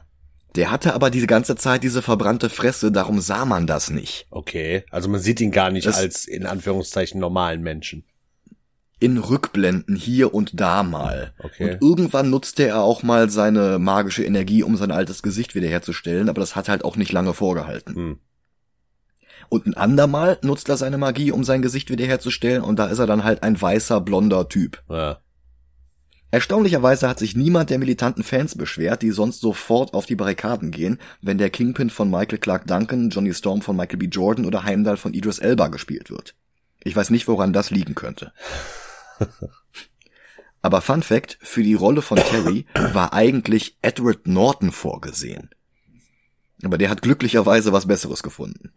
Speaker 1: Der hatte aber diese ganze Zeit diese verbrannte Fresse, darum sah man das nicht.
Speaker 6: Okay, also man sieht ihn gar nicht
Speaker 1: Das-
Speaker 6: als in Anführungszeichen normalen Menschen.
Speaker 1: In Rückblenden hier und da mal.
Speaker 6: Okay.
Speaker 1: Und irgendwann nutzte er auch mal seine magische Energie, um sein altes Gesicht wiederherzustellen, aber das hat halt auch nicht lange vorgehalten.
Speaker 6: Hm.
Speaker 1: Und ein andermal nutzt er seine Magie, um sein Gesicht wiederherzustellen, und da ist er dann halt ein weißer, blonder Typ.
Speaker 6: Ja.
Speaker 1: Erstaunlicherweise hat sich niemand der militanten Fans beschwert, die sonst sofort auf die Barrikaden gehen, wenn der Kingpin von Michael Clark Duncan, Johnny Storm von Michael B. Jordan oder Heimdall von Idris Elba gespielt wird. Ich weiß nicht, woran das liegen könnte. Aber Fun Fact, für die Rolle von Terry war eigentlich Edward Norton vorgesehen. Aber der hat glücklicherweise was Besseres gefunden.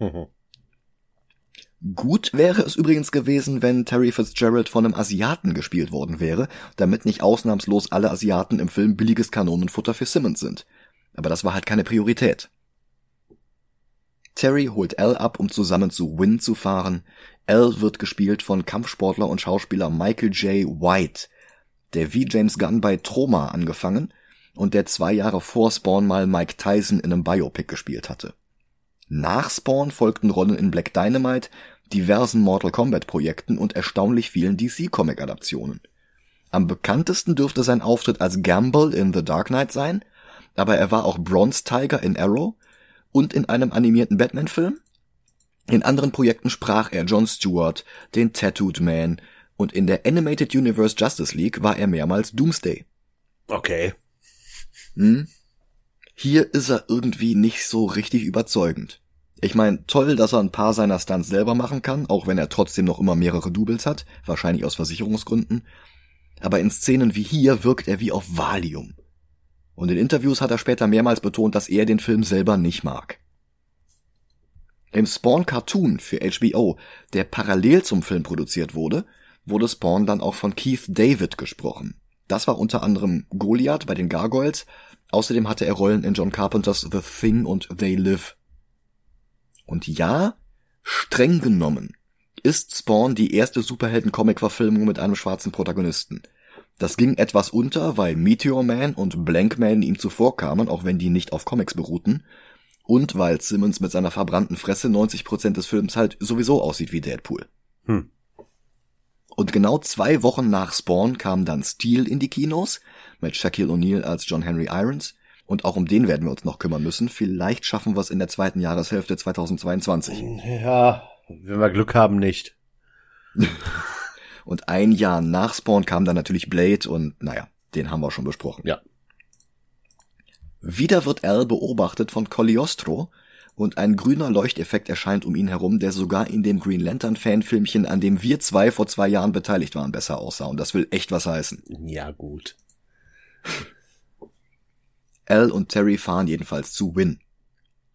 Speaker 1: Gut wäre es übrigens gewesen, wenn Terry Fitzgerald von einem Asiaten gespielt worden wäre, damit nicht ausnahmslos alle Asiaten im Film billiges Kanonenfutter für Simmons sind. Aber das war halt keine Priorität. Terry holt Al ab, um zusammen zu Win zu fahren. Al wird gespielt von Kampfsportler und Schauspieler Michael J. White, der wie James Gunn bei Troma angefangen und der zwei Jahre vor Spawn mal Mike Tyson in einem Biopic gespielt hatte. Nach Spawn folgten Rollen in Black Dynamite, diversen Mortal Kombat Projekten und erstaunlich vielen DC-Comic-Adaptionen. Am bekanntesten dürfte sein Auftritt als Gamble in The Dark Knight sein, aber er war auch Bronze Tiger in Arrow und in einem animierten Batman-Film. In anderen Projekten sprach er Jon Stewart, den Tattooed Man und in der Animated Universe Justice League war er mehrmals Doomsday.
Speaker 6: Okay.
Speaker 1: Hm? Hier ist er irgendwie nicht so richtig überzeugend. Ich meine, toll, dass er ein paar seiner Stunts selber machen kann, auch wenn er trotzdem noch immer mehrere Doubles hat, wahrscheinlich aus Versicherungsgründen. Aber in Szenen wie hier wirkt er wie auf Valium. Und in Interviews hat er später mehrmals betont, dass er den Film selber nicht mag. Im Spawn Cartoon für HBO, der parallel zum Film produziert wurde, wurde Spawn dann auch von Keith David gesprochen. Das war unter anderem Goliath bei den Gargoyles, außerdem hatte er Rollen in John Carpenters The Thing und They Live. Und ja, streng genommen ist Spawn die erste Superhelden-Comic-Verfilmung mit einem schwarzen Protagonisten. Das ging etwas unter, weil Meteor Man und Blank Man ihm zuvorkamen, auch wenn die nicht auf Comics beruhten. Und weil Simmons mit seiner verbrannten Fresse 90% des Films halt sowieso aussieht wie Deadpool.
Speaker 6: Hm.
Speaker 1: Und genau zwei Wochen nach Spawn kam dann Steel in die Kinos, mit Shaquille O'Neal als John Henry Irons. Und auch um den werden wir uns noch kümmern müssen. Vielleicht schaffen wir es in der zweiten Jahreshälfte 2022.
Speaker 6: Ja, wenn wir Glück haben, nicht.
Speaker 1: Und ein Jahr nach Spawn kam dann natürlich Blade und naja, den haben wir schon besprochen.
Speaker 6: Ja.
Speaker 1: Wieder wird Al beobachtet von Cogliostro und ein grüner Leuchteffekt erscheint um ihn herum, der sogar in dem Green Lantern Fanfilmchen, an dem wir zwei vor zwei Jahren beteiligt waren, besser aussah. Und das will echt was heißen.
Speaker 6: Ja, gut.
Speaker 1: Al und Terry fahren jedenfalls zu Win.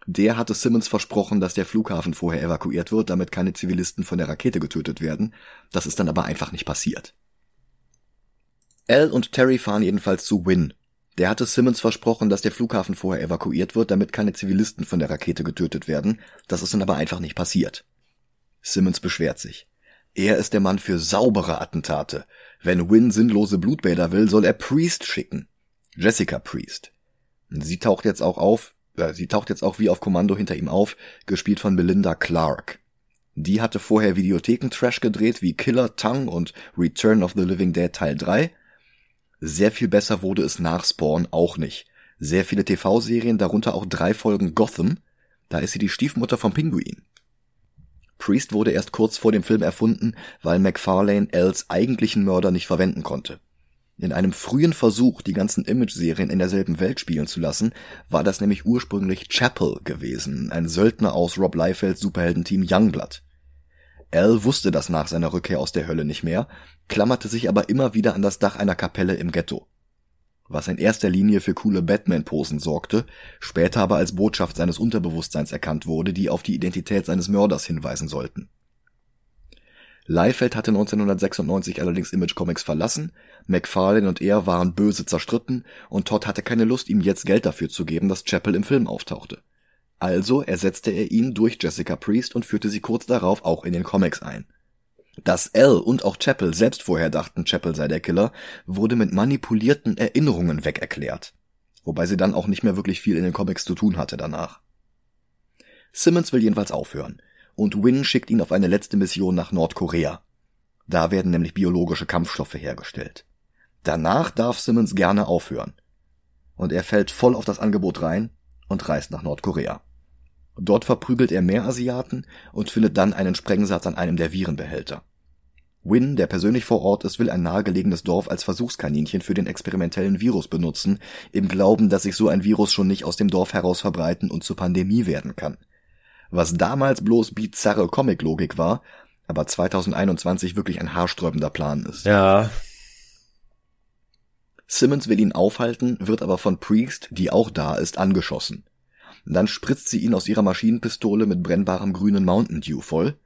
Speaker 1: Der hatte Simmons versprochen, dass der Flughafen vorher evakuiert wird, damit keine Zivilisten von der Rakete getötet werden. Das ist dann aber einfach nicht passiert. Al und Terry fahren jedenfalls zu Win. Der hatte Simmons versprochen, dass der Flughafen vorher evakuiert wird, damit keine Zivilisten von der Rakete getötet werden. Das ist dann aber einfach nicht passiert. Simmons beschwert sich. Er ist der Mann für saubere Attentate. Wenn Win sinnlose Blutbäder will, soll er Priest schicken. Jessica Priest. Sie taucht jetzt auch auf, äh, sie taucht jetzt auch wie auf Kommando hinter ihm auf, gespielt von Melinda Clark. Die hatte vorher Videotheken-Trash gedreht wie Killer Tongue und Return of the Living Dead Teil 3. Sehr viel besser wurde es nach Spawn auch nicht. Sehr viele TV-Serien, darunter auch drei Folgen Gotham. Da ist sie die Stiefmutter vom Pinguin. Priest wurde erst kurz vor dem Film erfunden, weil McFarlane Els eigentlichen Mörder nicht verwenden konnte. In einem frühen Versuch, die ganzen Image-Serien in derselben Welt spielen zu lassen, war das nämlich ursprünglich Chapel gewesen, ein Söldner aus Rob Liefelds Superheldenteam Youngblood. Al wusste das nach seiner Rückkehr aus der Hölle nicht mehr, klammerte sich aber immer wieder an das Dach einer Kapelle im Ghetto. Was in erster Linie für coole Batman-Posen sorgte, später aber als Botschaft seines Unterbewusstseins erkannt wurde, die auf die Identität seines Mörders hinweisen sollten. Liefeld hatte 1996 allerdings Image Comics verlassen, McFarlane und er waren böse zerstritten und Todd hatte keine Lust, ihm jetzt Geld dafür zu geben, dass Chapel im Film auftauchte. Also ersetzte er ihn durch Jessica Priest und führte sie kurz darauf auch in den Comics ein. Dass L und auch Chapel selbst vorher dachten, Chapel sei der Killer, wurde mit manipulierten Erinnerungen wegerklärt. Wobei sie dann auch nicht mehr wirklich viel in den Comics zu tun hatte danach. Simmons will jedenfalls aufhören und Win schickt ihn auf eine letzte Mission nach Nordkorea. Da werden nämlich biologische Kampfstoffe hergestellt. Danach darf Simmons gerne aufhören. Und er fällt voll auf das Angebot rein und reist nach Nordkorea. Dort verprügelt er mehr Asiaten und findet dann einen Sprengsatz an einem der Virenbehälter. Win, der persönlich vor Ort ist, will ein nahegelegenes Dorf als Versuchskaninchen für den experimentellen Virus benutzen, im Glauben, dass sich so ein Virus schon nicht aus dem Dorf heraus verbreiten und zur Pandemie werden kann. Was damals bloß bizarre Comic-Logik war, aber 2021 wirklich ein haarsträubender Plan ist.
Speaker 6: Ja.
Speaker 1: Simmons will ihn aufhalten, wird aber von Priest, die auch da ist, angeschossen. Dann spritzt sie ihn aus ihrer Maschinenpistole mit brennbarem grünen Mountain Dew voll.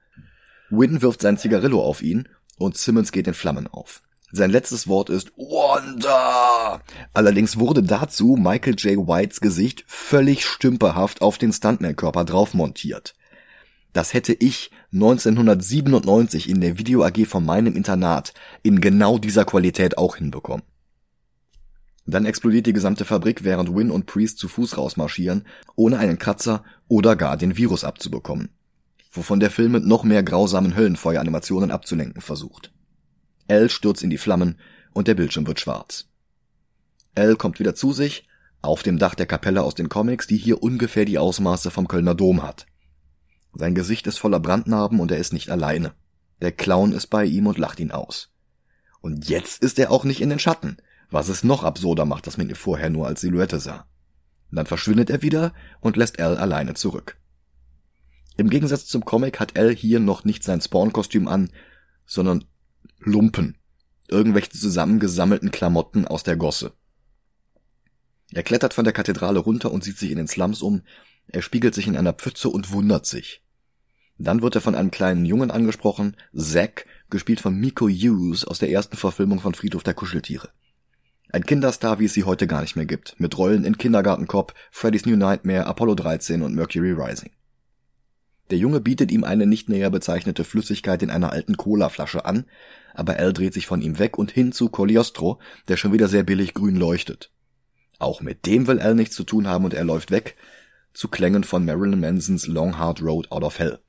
Speaker 1: Win wirft sein Zigarillo auf ihn und Simmons geht in Flammen auf. Sein letztes Wort ist Wanda. Allerdings wurde dazu Michael J. Whites Gesicht völlig stümperhaft auf den Stuntman-Körper drauf montiert. Das hätte ich 1997 in der Video AG von meinem Internat in genau dieser Qualität auch hinbekommen. Dann explodiert die gesamte Fabrik, während Win und Priest zu Fuß rausmarschieren, ohne einen Kratzer oder gar den Virus abzubekommen. Wovon der Film mit noch mehr grausamen Höllenfeueranimationen abzulenken versucht. L stürzt in die Flammen und der Bildschirm wird schwarz. L kommt wieder zu sich, auf dem Dach der Kapelle aus den Comics, die hier ungefähr die Ausmaße vom Kölner Dom hat. Sein Gesicht ist voller Brandnarben und er ist nicht alleine. Der Clown ist bei ihm und lacht ihn aus. Und jetzt ist er auch nicht in den Schatten, was es noch absurder macht, dass man ihn vorher nur als Silhouette sah. Dann verschwindet er wieder und lässt Al alleine zurück. Im Gegensatz zum Comic hat Al hier noch nicht sein Spawn-Kostüm an, sondern Lumpen, irgendwelche zusammengesammelten Klamotten aus der Gosse. Er klettert von der Kathedrale runter und sieht sich in den Slums um, er spiegelt sich in einer Pfütze und wundert sich. Dann wird er von einem kleinen Jungen angesprochen, Zack, gespielt von Miko Hughes aus der ersten Verfilmung von Friedhof der Kuscheltiere. Ein Kinderstar, wie es sie heute gar nicht mehr gibt, mit Rollen in Kindergarten Cop, Freddy's New Nightmare, Apollo 13 und Mercury Rising. Der Junge bietet ihm eine nicht näher bezeichnete Flüssigkeit in einer alten Colaflasche an, aber Al dreht sich von ihm weg und hin zu Coliostro, der schon wieder sehr billig grün leuchtet. Auch mit dem will Al nichts zu tun haben und er läuft weg, zu Klängen von Marilyn Mansons Long Hard Road Out of Hell.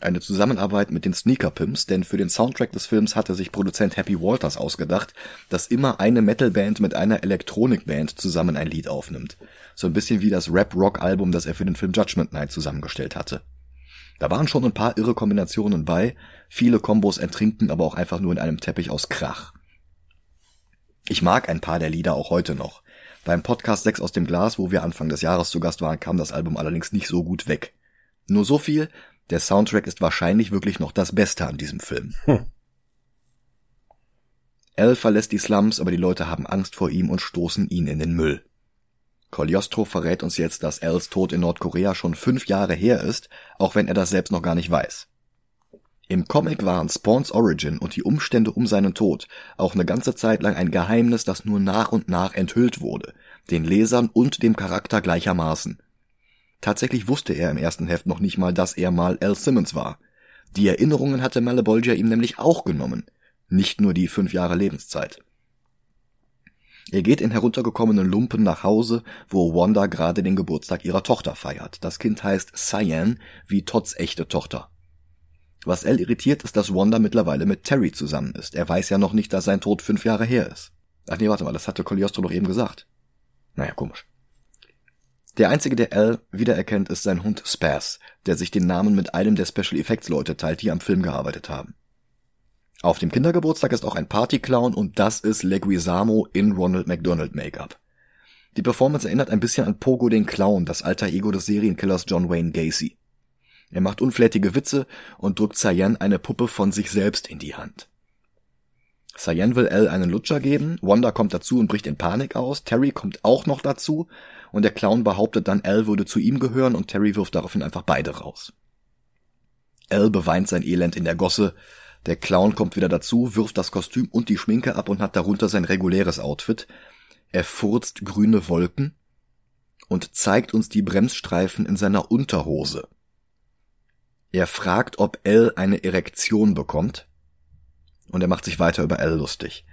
Speaker 1: Eine Zusammenarbeit mit den Sneaker Pimps, denn für den Soundtrack des Films hatte sich Produzent Happy Walters ausgedacht, dass immer eine Metalband mit einer Elektronikband zusammen ein Lied aufnimmt. So ein bisschen wie das Rap-Rock-Album, das er für den Film Judgment Night zusammengestellt hatte. Da waren schon ein paar irre Kombinationen bei, viele Kombos ertrinken aber auch einfach nur in einem Teppich aus Krach. Ich mag ein paar der Lieder auch heute noch. Beim Podcast 6 aus dem Glas, wo wir Anfang des Jahres zu Gast waren, kam das Album allerdings nicht so gut weg. Nur so viel, der Soundtrack ist wahrscheinlich wirklich noch das Beste an diesem Film. Hm. Al verlässt die Slums, aber die Leute haben Angst vor ihm und stoßen ihn in den Müll. Koliostro verrät uns jetzt, dass Els Tod in Nordkorea schon fünf Jahre her ist, auch wenn er das selbst noch gar nicht weiß. Im Comic waren Spawns Origin und die Umstände um seinen Tod auch eine ganze Zeit lang ein Geheimnis, das nur nach und nach enthüllt wurde, den Lesern und dem Charakter gleichermaßen. Tatsächlich wusste er im ersten Heft noch nicht mal, dass er mal Al Simmons war. Die Erinnerungen hatte Malebolgia ihm nämlich auch genommen, nicht nur die fünf Jahre Lebenszeit. Er geht in heruntergekommenen Lumpen nach Hause, wo Wanda gerade den Geburtstag ihrer Tochter feiert. Das Kind heißt Cyan, wie Todds echte Tochter. Was L irritiert, ist, dass Wanda mittlerweile mit Terry zusammen ist. Er weiß ja noch nicht, dass sein Tod fünf Jahre her ist. Ach nee, warte mal, das hatte Coliostro doch eben gesagt. Naja, komisch. Der einzige, der L wiedererkennt, ist sein Hund Spaz, der sich den Namen mit einem der Special Effects Leute teilt, die am Film gearbeitet haben. Auf dem Kindergeburtstag ist auch ein Partyclown und das ist Leguizamo in Ronald McDonald Make-up. Die Performance erinnert ein bisschen an Pogo den Clown, das alter Ego des Serienkillers John Wayne Gacy. Er macht unflätige Witze und drückt Cyan eine Puppe von sich selbst in die Hand. Cyan will L einen Lutscher geben, Wanda kommt dazu und bricht in Panik aus, Terry kommt auch noch dazu und der Clown behauptet dann, L würde zu ihm gehören und Terry wirft daraufhin einfach beide raus. L beweint sein Elend in der Gosse, der Clown kommt wieder dazu, wirft das Kostüm und die Schminke ab und hat darunter sein reguläres Outfit. Er furzt grüne Wolken und zeigt uns die Bremsstreifen in seiner Unterhose. Er fragt, ob L eine Erektion bekommt. Und er macht sich weiter über L lustig.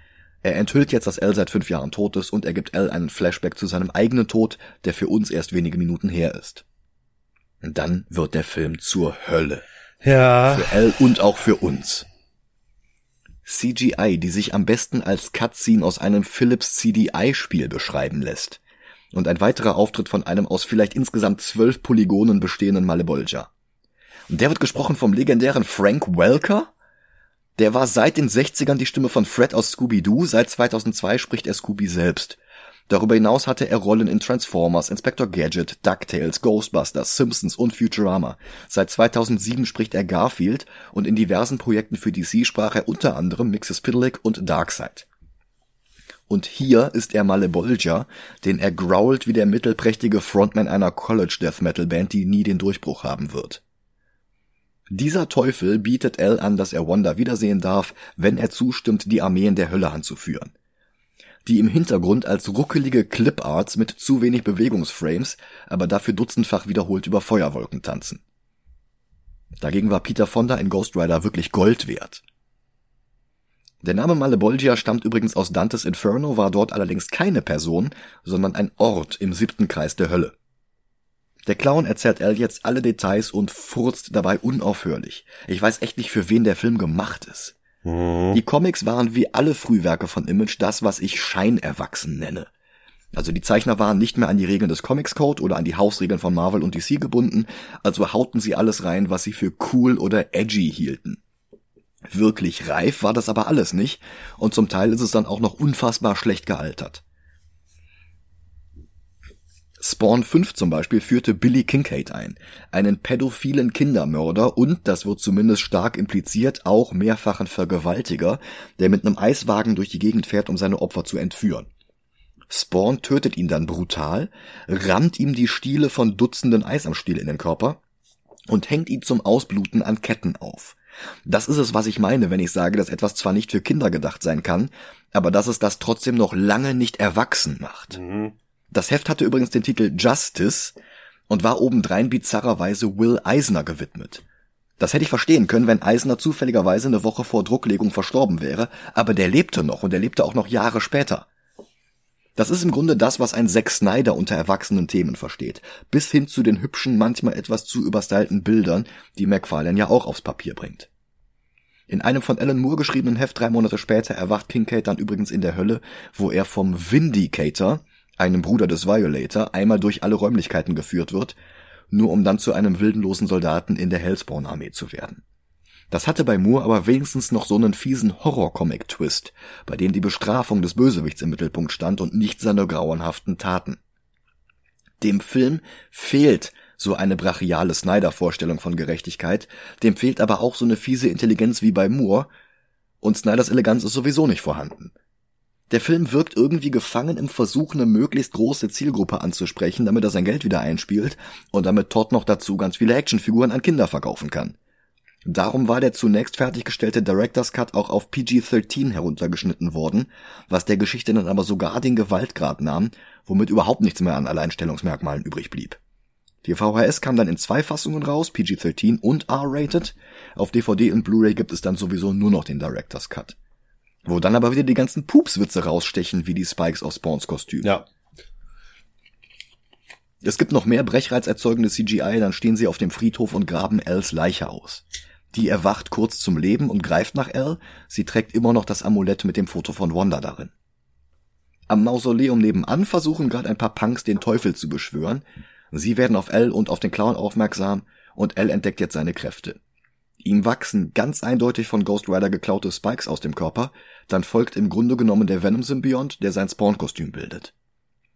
Speaker 1: Er enthüllt jetzt, dass L seit fünf Jahren tot ist und er gibt L einen Flashback zu seinem eigenen Tod, der für uns erst wenige Minuten her ist. Und dann wird der Film zur Hölle.
Speaker 6: Ja.
Speaker 1: Für L und auch für uns. CGI, die sich am besten als Cutscene aus einem Philips CDI-Spiel beschreiben lässt. Und ein weiterer Auftritt von einem aus vielleicht insgesamt zwölf Polygonen bestehenden Malebolgia. Und der wird gesprochen vom legendären Frank Welker? Der war seit den 60ern die Stimme von Fred aus Scooby-Doo, seit 2002 spricht er Scooby selbst. Darüber hinaus hatte er Rollen in Transformers, Inspector Gadget, DuckTales, Ghostbusters, Simpsons und Futurama. Seit 2007 spricht er Garfield und in diversen Projekten für DC sprach er unter anderem Mixes Piddlick und Darkseid. Und hier ist er Malebolgia, den er growlt wie der mittelprächtige Frontman einer College Death Metal Band, die nie den Durchbruch haben wird. Dieser Teufel bietet L an, dass er Wanda wiedersehen darf, wenn er zustimmt, die Armeen der Hölle anzuführen die im Hintergrund als ruckelige Cliparts mit zu wenig Bewegungsframes, aber dafür dutzendfach wiederholt über Feuerwolken tanzen. Dagegen war Peter Fonda in Ghost Rider wirklich Gold wert. Der Name Malebolgia stammt übrigens aus Dantes Inferno, war dort allerdings keine Person, sondern ein Ort im siebten Kreis der Hölle. Der Clown erzählt Al jetzt alle Details und furzt dabei unaufhörlich. Ich weiß echt nicht, für wen der Film gemacht ist.
Speaker 6: Mhm.
Speaker 1: Die Comics waren wie alle Frühwerke von Image das, was ich Scheinerwachsen nenne. Also die Zeichner waren nicht mehr an die Regeln des Comics Code oder an die Hausregeln von Marvel und DC gebunden, also hauten sie alles rein, was sie für cool oder edgy hielten. Wirklich reif war das aber alles nicht, und zum Teil ist es dann auch noch unfassbar schlecht gealtert. Spawn 5 zum Beispiel führte Billy Kincaid ein, einen pädophilen Kindermörder und, das wird zumindest stark impliziert, auch mehrfachen Vergewaltiger, der mit einem Eiswagen durch die Gegend fährt, um seine Opfer zu entführen. Spawn tötet ihn dann brutal, rammt ihm die Stiele von Dutzenden Eisamstiel in den Körper und hängt ihn zum Ausbluten an Ketten auf. Das ist es, was ich meine, wenn ich sage, dass etwas zwar nicht für Kinder gedacht sein kann, aber dass es das trotzdem noch lange nicht erwachsen macht. Das Heft hatte übrigens den Titel Justice und war obendrein bizarrerweise Will Eisner gewidmet. Das hätte ich verstehen können, wenn Eisner zufälligerweise eine Woche vor Drucklegung verstorben wäre, aber der lebte noch und er lebte auch noch Jahre später. Das ist im Grunde das, was ein Zack Snyder unter erwachsenen Themen versteht, bis hin zu den hübschen, manchmal etwas zu überstylten Bildern, die McFarlane ja auch aufs Papier bringt. In einem von Alan Moore geschriebenen Heft drei Monate später erwacht Kincaid dann übrigens in der Hölle, wo er vom Vindicator, einem Bruder des Violator, einmal durch alle Räumlichkeiten geführt wird, nur um dann zu einem wildenlosen Soldaten in der Hellspawn-Armee zu werden. Das hatte bei Moore aber wenigstens noch so einen fiesen Horror-Comic-Twist, bei dem die Bestrafung des Bösewichts im Mittelpunkt stand und nicht seine grauenhaften Taten. Dem Film fehlt so eine brachiale Snyder-Vorstellung von Gerechtigkeit, dem fehlt aber auch so eine fiese Intelligenz wie bei Moore, und Snyders Eleganz ist sowieso nicht vorhanden. Der Film wirkt irgendwie gefangen im Versuch, eine möglichst große Zielgruppe anzusprechen, damit er sein Geld wieder einspielt und damit Todd noch dazu ganz viele Actionfiguren an Kinder verkaufen kann. Darum war der zunächst fertiggestellte Director's Cut auch auf PG-13 heruntergeschnitten worden, was der Geschichte dann aber sogar den Gewaltgrad nahm, womit überhaupt nichts mehr an Alleinstellungsmerkmalen übrig blieb. Die VHS kam dann in zwei Fassungen raus, PG-13 und R-rated. Auf DVD und Blu-ray gibt es dann sowieso nur noch den Director's Cut. Wo dann aber wieder die ganzen Pupswitze rausstechen, wie die Spikes aus Spawns Kostüm.
Speaker 6: Ja.
Speaker 1: Es gibt noch mehr Brechreiz erzeugende CGI, dann stehen sie auf dem Friedhof und graben Els Leiche aus. Die erwacht kurz zum Leben und greift nach Elle, sie trägt immer noch das Amulett mit dem Foto von Wanda darin. Am Mausoleum nebenan versuchen gerade ein paar Punks den Teufel zu beschwören. Sie werden auf Elle und auf den Clown aufmerksam und Elle entdeckt jetzt seine Kräfte. Ihm wachsen ganz eindeutig von Ghost Rider geklaute Spikes aus dem Körper, dann folgt im Grunde genommen der Venom-Symbiont, der sein Spawn-Kostüm bildet.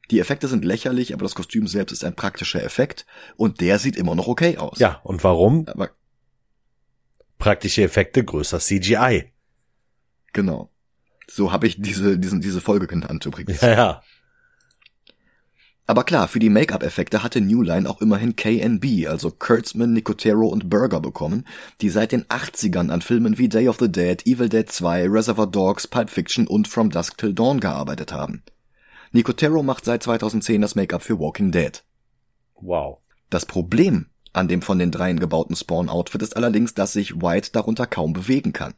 Speaker 1: Die Effekte sind lächerlich, aber das Kostüm selbst ist ein praktischer Effekt und der sieht immer noch okay aus.
Speaker 6: Ja, und warum?
Speaker 1: Aber
Speaker 6: Praktische Effekte größer CGI.
Speaker 1: genau. So habe ich diese, diesen, diese Folge genannt übrigens.
Speaker 6: Ja, ja.
Speaker 1: Aber klar, für die Make-up-Effekte hatte New Line auch immerhin KNB, also Kurtzman, Nicotero und Burger bekommen, die seit den 80ern an Filmen wie Day of the Dead, Evil Dead 2, Reservoir Dogs, Pulp Fiction und From Dusk Till Dawn gearbeitet haben. Nicotero macht seit 2010 das Make-up für Walking Dead.
Speaker 6: Wow.
Speaker 1: Das Problem an dem von den dreien gebauten Spawn-Outfit ist allerdings, dass sich White darunter kaum bewegen kann.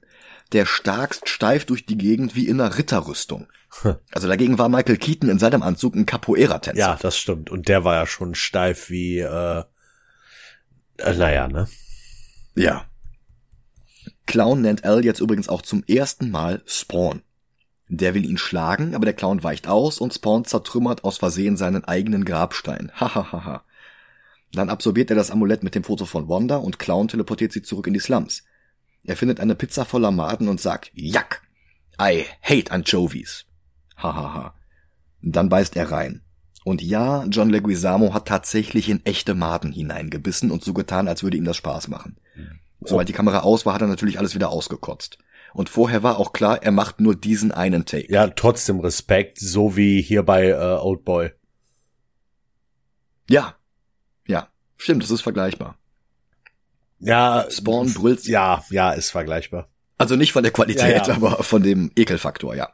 Speaker 1: Der starkst steif durch die Gegend wie in einer Ritterrüstung. Also dagegen war Michael Keaton in seinem Anzug ein Capoeira-Tänzer.
Speaker 6: Ja, das stimmt. Und der war ja schon steif wie, äh, äh naja, ne?
Speaker 1: Ja. Clown nennt Al jetzt übrigens auch zum ersten Mal Spawn. Der will ihn schlagen, aber der Clown weicht aus und Spawn zertrümmert aus Versehen seinen eigenen Grabstein. Hahaha. Dann absorbiert er das Amulett mit dem Foto von Wanda und Clown teleportiert sie zurück in die Slums. Er findet eine Pizza voller Maden und sagt, Jack, I hate anchovies. Hahaha. Dann beißt er rein. Und ja, John Leguizamo hat tatsächlich in echte Maden hineingebissen und so getan, als würde ihm das Spaß machen. Sobald die Kamera aus war, hat er natürlich alles wieder ausgekotzt. Und vorher war auch klar, er macht nur diesen einen Take.
Speaker 6: Ja, trotzdem Respekt, so wie hier bei äh, Old Boy.
Speaker 1: Ja. Ja. Stimmt, das ist vergleichbar.
Speaker 6: Ja,
Speaker 1: Spawn brüllt.
Speaker 6: ja, ja, ist vergleichbar.
Speaker 1: Also nicht von der Qualität,
Speaker 6: Ja, ja.
Speaker 1: aber von dem Ekelfaktor, ja.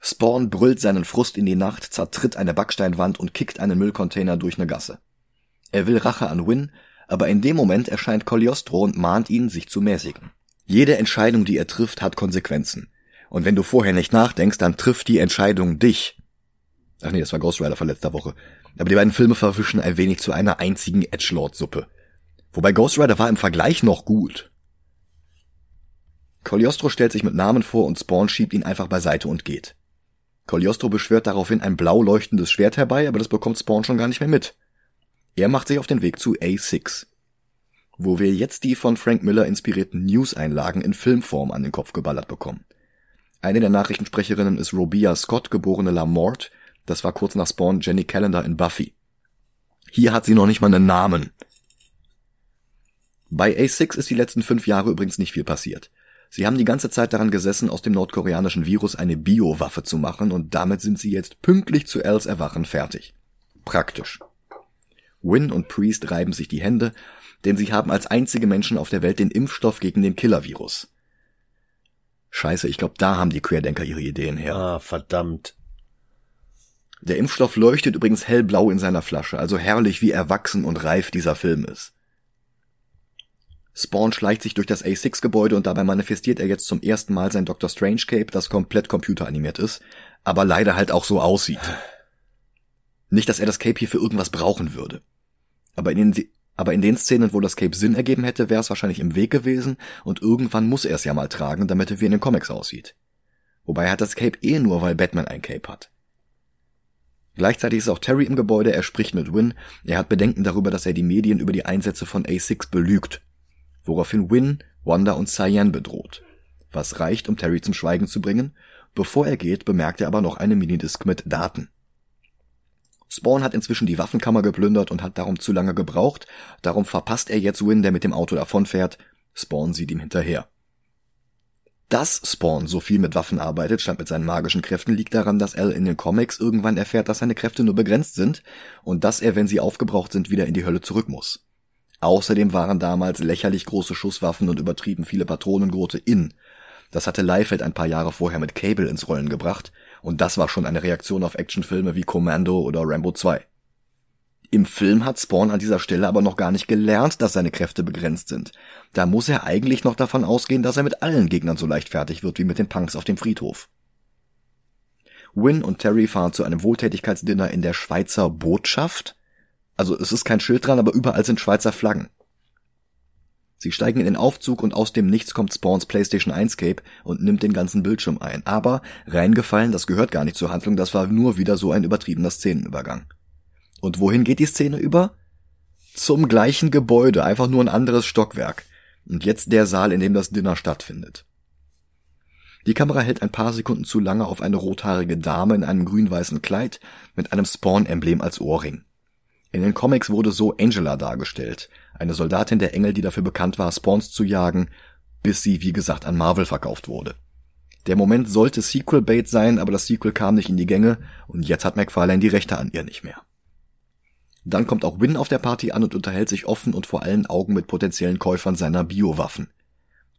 Speaker 1: Spawn brüllt seinen Frust in die Nacht, zertritt eine Backsteinwand und kickt einen Müllcontainer durch eine Gasse. Er will Rache an Win, aber in dem Moment erscheint Cogliostro und mahnt ihn, sich zu mäßigen. Jede Entscheidung, die er trifft, hat Konsequenzen. Und wenn du vorher nicht nachdenkst, dann trifft die Entscheidung dich. Ach nee, das war Ghost Rider von letzter Woche. Aber die beiden Filme verwischen ein wenig zu einer einzigen Edgelord-Suppe. Wobei Ghost Rider war im Vergleich noch gut. Cogliostro stellt sich mit Namen vor und Spawn schiebt ihn einfach beiseite und geht. Cogliostro beschwört daraufhin ein blau leuchtendes Schwert herbei, aber das bekommt Spawn schon gar nicht mehr mit. Er macht sich auf den Weg zu A6, wo wir jetzt die von Frank Miller inspirierten News-Einlagen in Filmform an den Kopf geballert bekommen. Eine der Nachrichtensprecherinnen ist Robia Scott, geborene Lamort. Das war kurz nach Spawn Jenny Calendar in Buffy. Hier hat sie noch nicht mal einen Namen. Bei A6 ist die letzten fünf Jahre übrigens nicht viel passiert. Sie haben die ganze Zeit daran gesessen, aus dem nordkoreanischen Virus eine Biowaffe zu machen und damit sind sie jetzt pünktlich zu Els Erwachen fertig. Praktisch. Win und Priest reiben sich die Hände, denn sie haben als einzige Menschen auf der Welt den Impfstoff gegen den Killer-Virus. Scheiße, ich glaube, da haben die Querdenker ihre Ideen her.
Speaker 6: Ah, verdammt.
Speaker 1: Der Impfstoff leuchtet übrigens hellblau in seiner Flasche, also herrlich wie erwachsen und reif dieser Film ist. Spawn schleicht sich durch das A6-Gebäude und dabei manifestiert er jetzt zum ersten Mal sein Dr. Strange Cape, das komplett computeranimiert ist, aber leider halt auch so aussieht. Nicht, dass er das Cape hier für irgendwas brauchen würde. Aber in den, aber in den Szenen, wo das Cape Sinn ergeben hätte, wäre es wahrscheinlich im Weg gewesen und irgendwann muss er es ja mal tragen, damit er wie in den Comics aussieht. Wobei er hat das Cape eh nur, weil Batman ein Cape hat. Gleichzeitig ist auch Terry im Gebäude, er spricht mit Win, er hat Bedenken darüber, dass er die Medien über die Einsätze von A6 belügt woraufhin Win, Wanda und Cyan bedroht. Was reicht, um Terry zum Schweigen zu bringen. Bevor er geht, bemerkt er aber noch eine Minidisc mit Daten. Spawn hat inzwischen die Waffenkammer geplündert und hat darum zu lange gebraucht, darum verpasst er jetzt Win, der mit dem Auto davonfährt. Spawn sieht ihm hinterher. Dass Spawn so viel mit Waffen arbeitet, statt mit seinen magischen Kräften, liegt daran, dass Al in den Comics irgendwann erfährt, dass seine Kräfte nur begrenzt sind und dass er, wenn sie aufgebraucht sind, wieder in die Hölle zurück muss. Außerdem waren damals lächerlich große Schusswaffen und übertrieben viele Patronengurte in. Das hatte Leifeld ein paar Jahre vorher mit Cable ins Rollen gebracht, und das war schon eine Reaktion auf Actionfilme wie Commando oder Rambo 2. Im Film hat Spawn an dieser Stelle aber noch gar nicht gelernt, dass seine Kräfte begrenzt sind. Da muss er eigentlich noch davon ausgehen, dass er mit allen Gegnern so leicht fertig wird wie mit den Punks auf dem Friedhof. Win und Terry fahren zu einem Wohltätigkeitsdinner in der Schweizer Botschaft, also es ist kein Schild dran, aber überall sind Schweizer Flaggen. Sie steigen in den Aufzug und aus dem Nichts kommt Spawns PlayStation 1 Cape und nimmt den ganzen Bildschirm ein. Aber reingefallen, das gehört gar nicht zur Handlung, das war nur wieder so ein übertriebener Szenenübergang. Und wohin geht die Szene über? Zum gleichen Gebäude, einfach nur ein anderes Stockwerk. Und jetzt der Saal, in dem das Dinner stattfindet. Die Kamera hält ein paar Sekunden zu lange auf eine rothaarige Dame in einem grün-weißen Kleid mit einem Spawn-Emblem als Ohrring. In den Comics wurde so Angela dargestellt, eine Soldatin der Engel, die dafür bekannt war, Spawns zu jagen, bis sie, wie gesagt, an Marvel verkauft wurde. Der Moment sollte Sequel-Bait sein, aber das Sequel kam nicht in die Gänge und jetzt hat McFarlane die Rechte an ihr nicht mehr. Dann kommt auch Win auf der Party an und unterhält sich offen und vor allen Augen mit potenziellen Käufern seiner Biowaffen.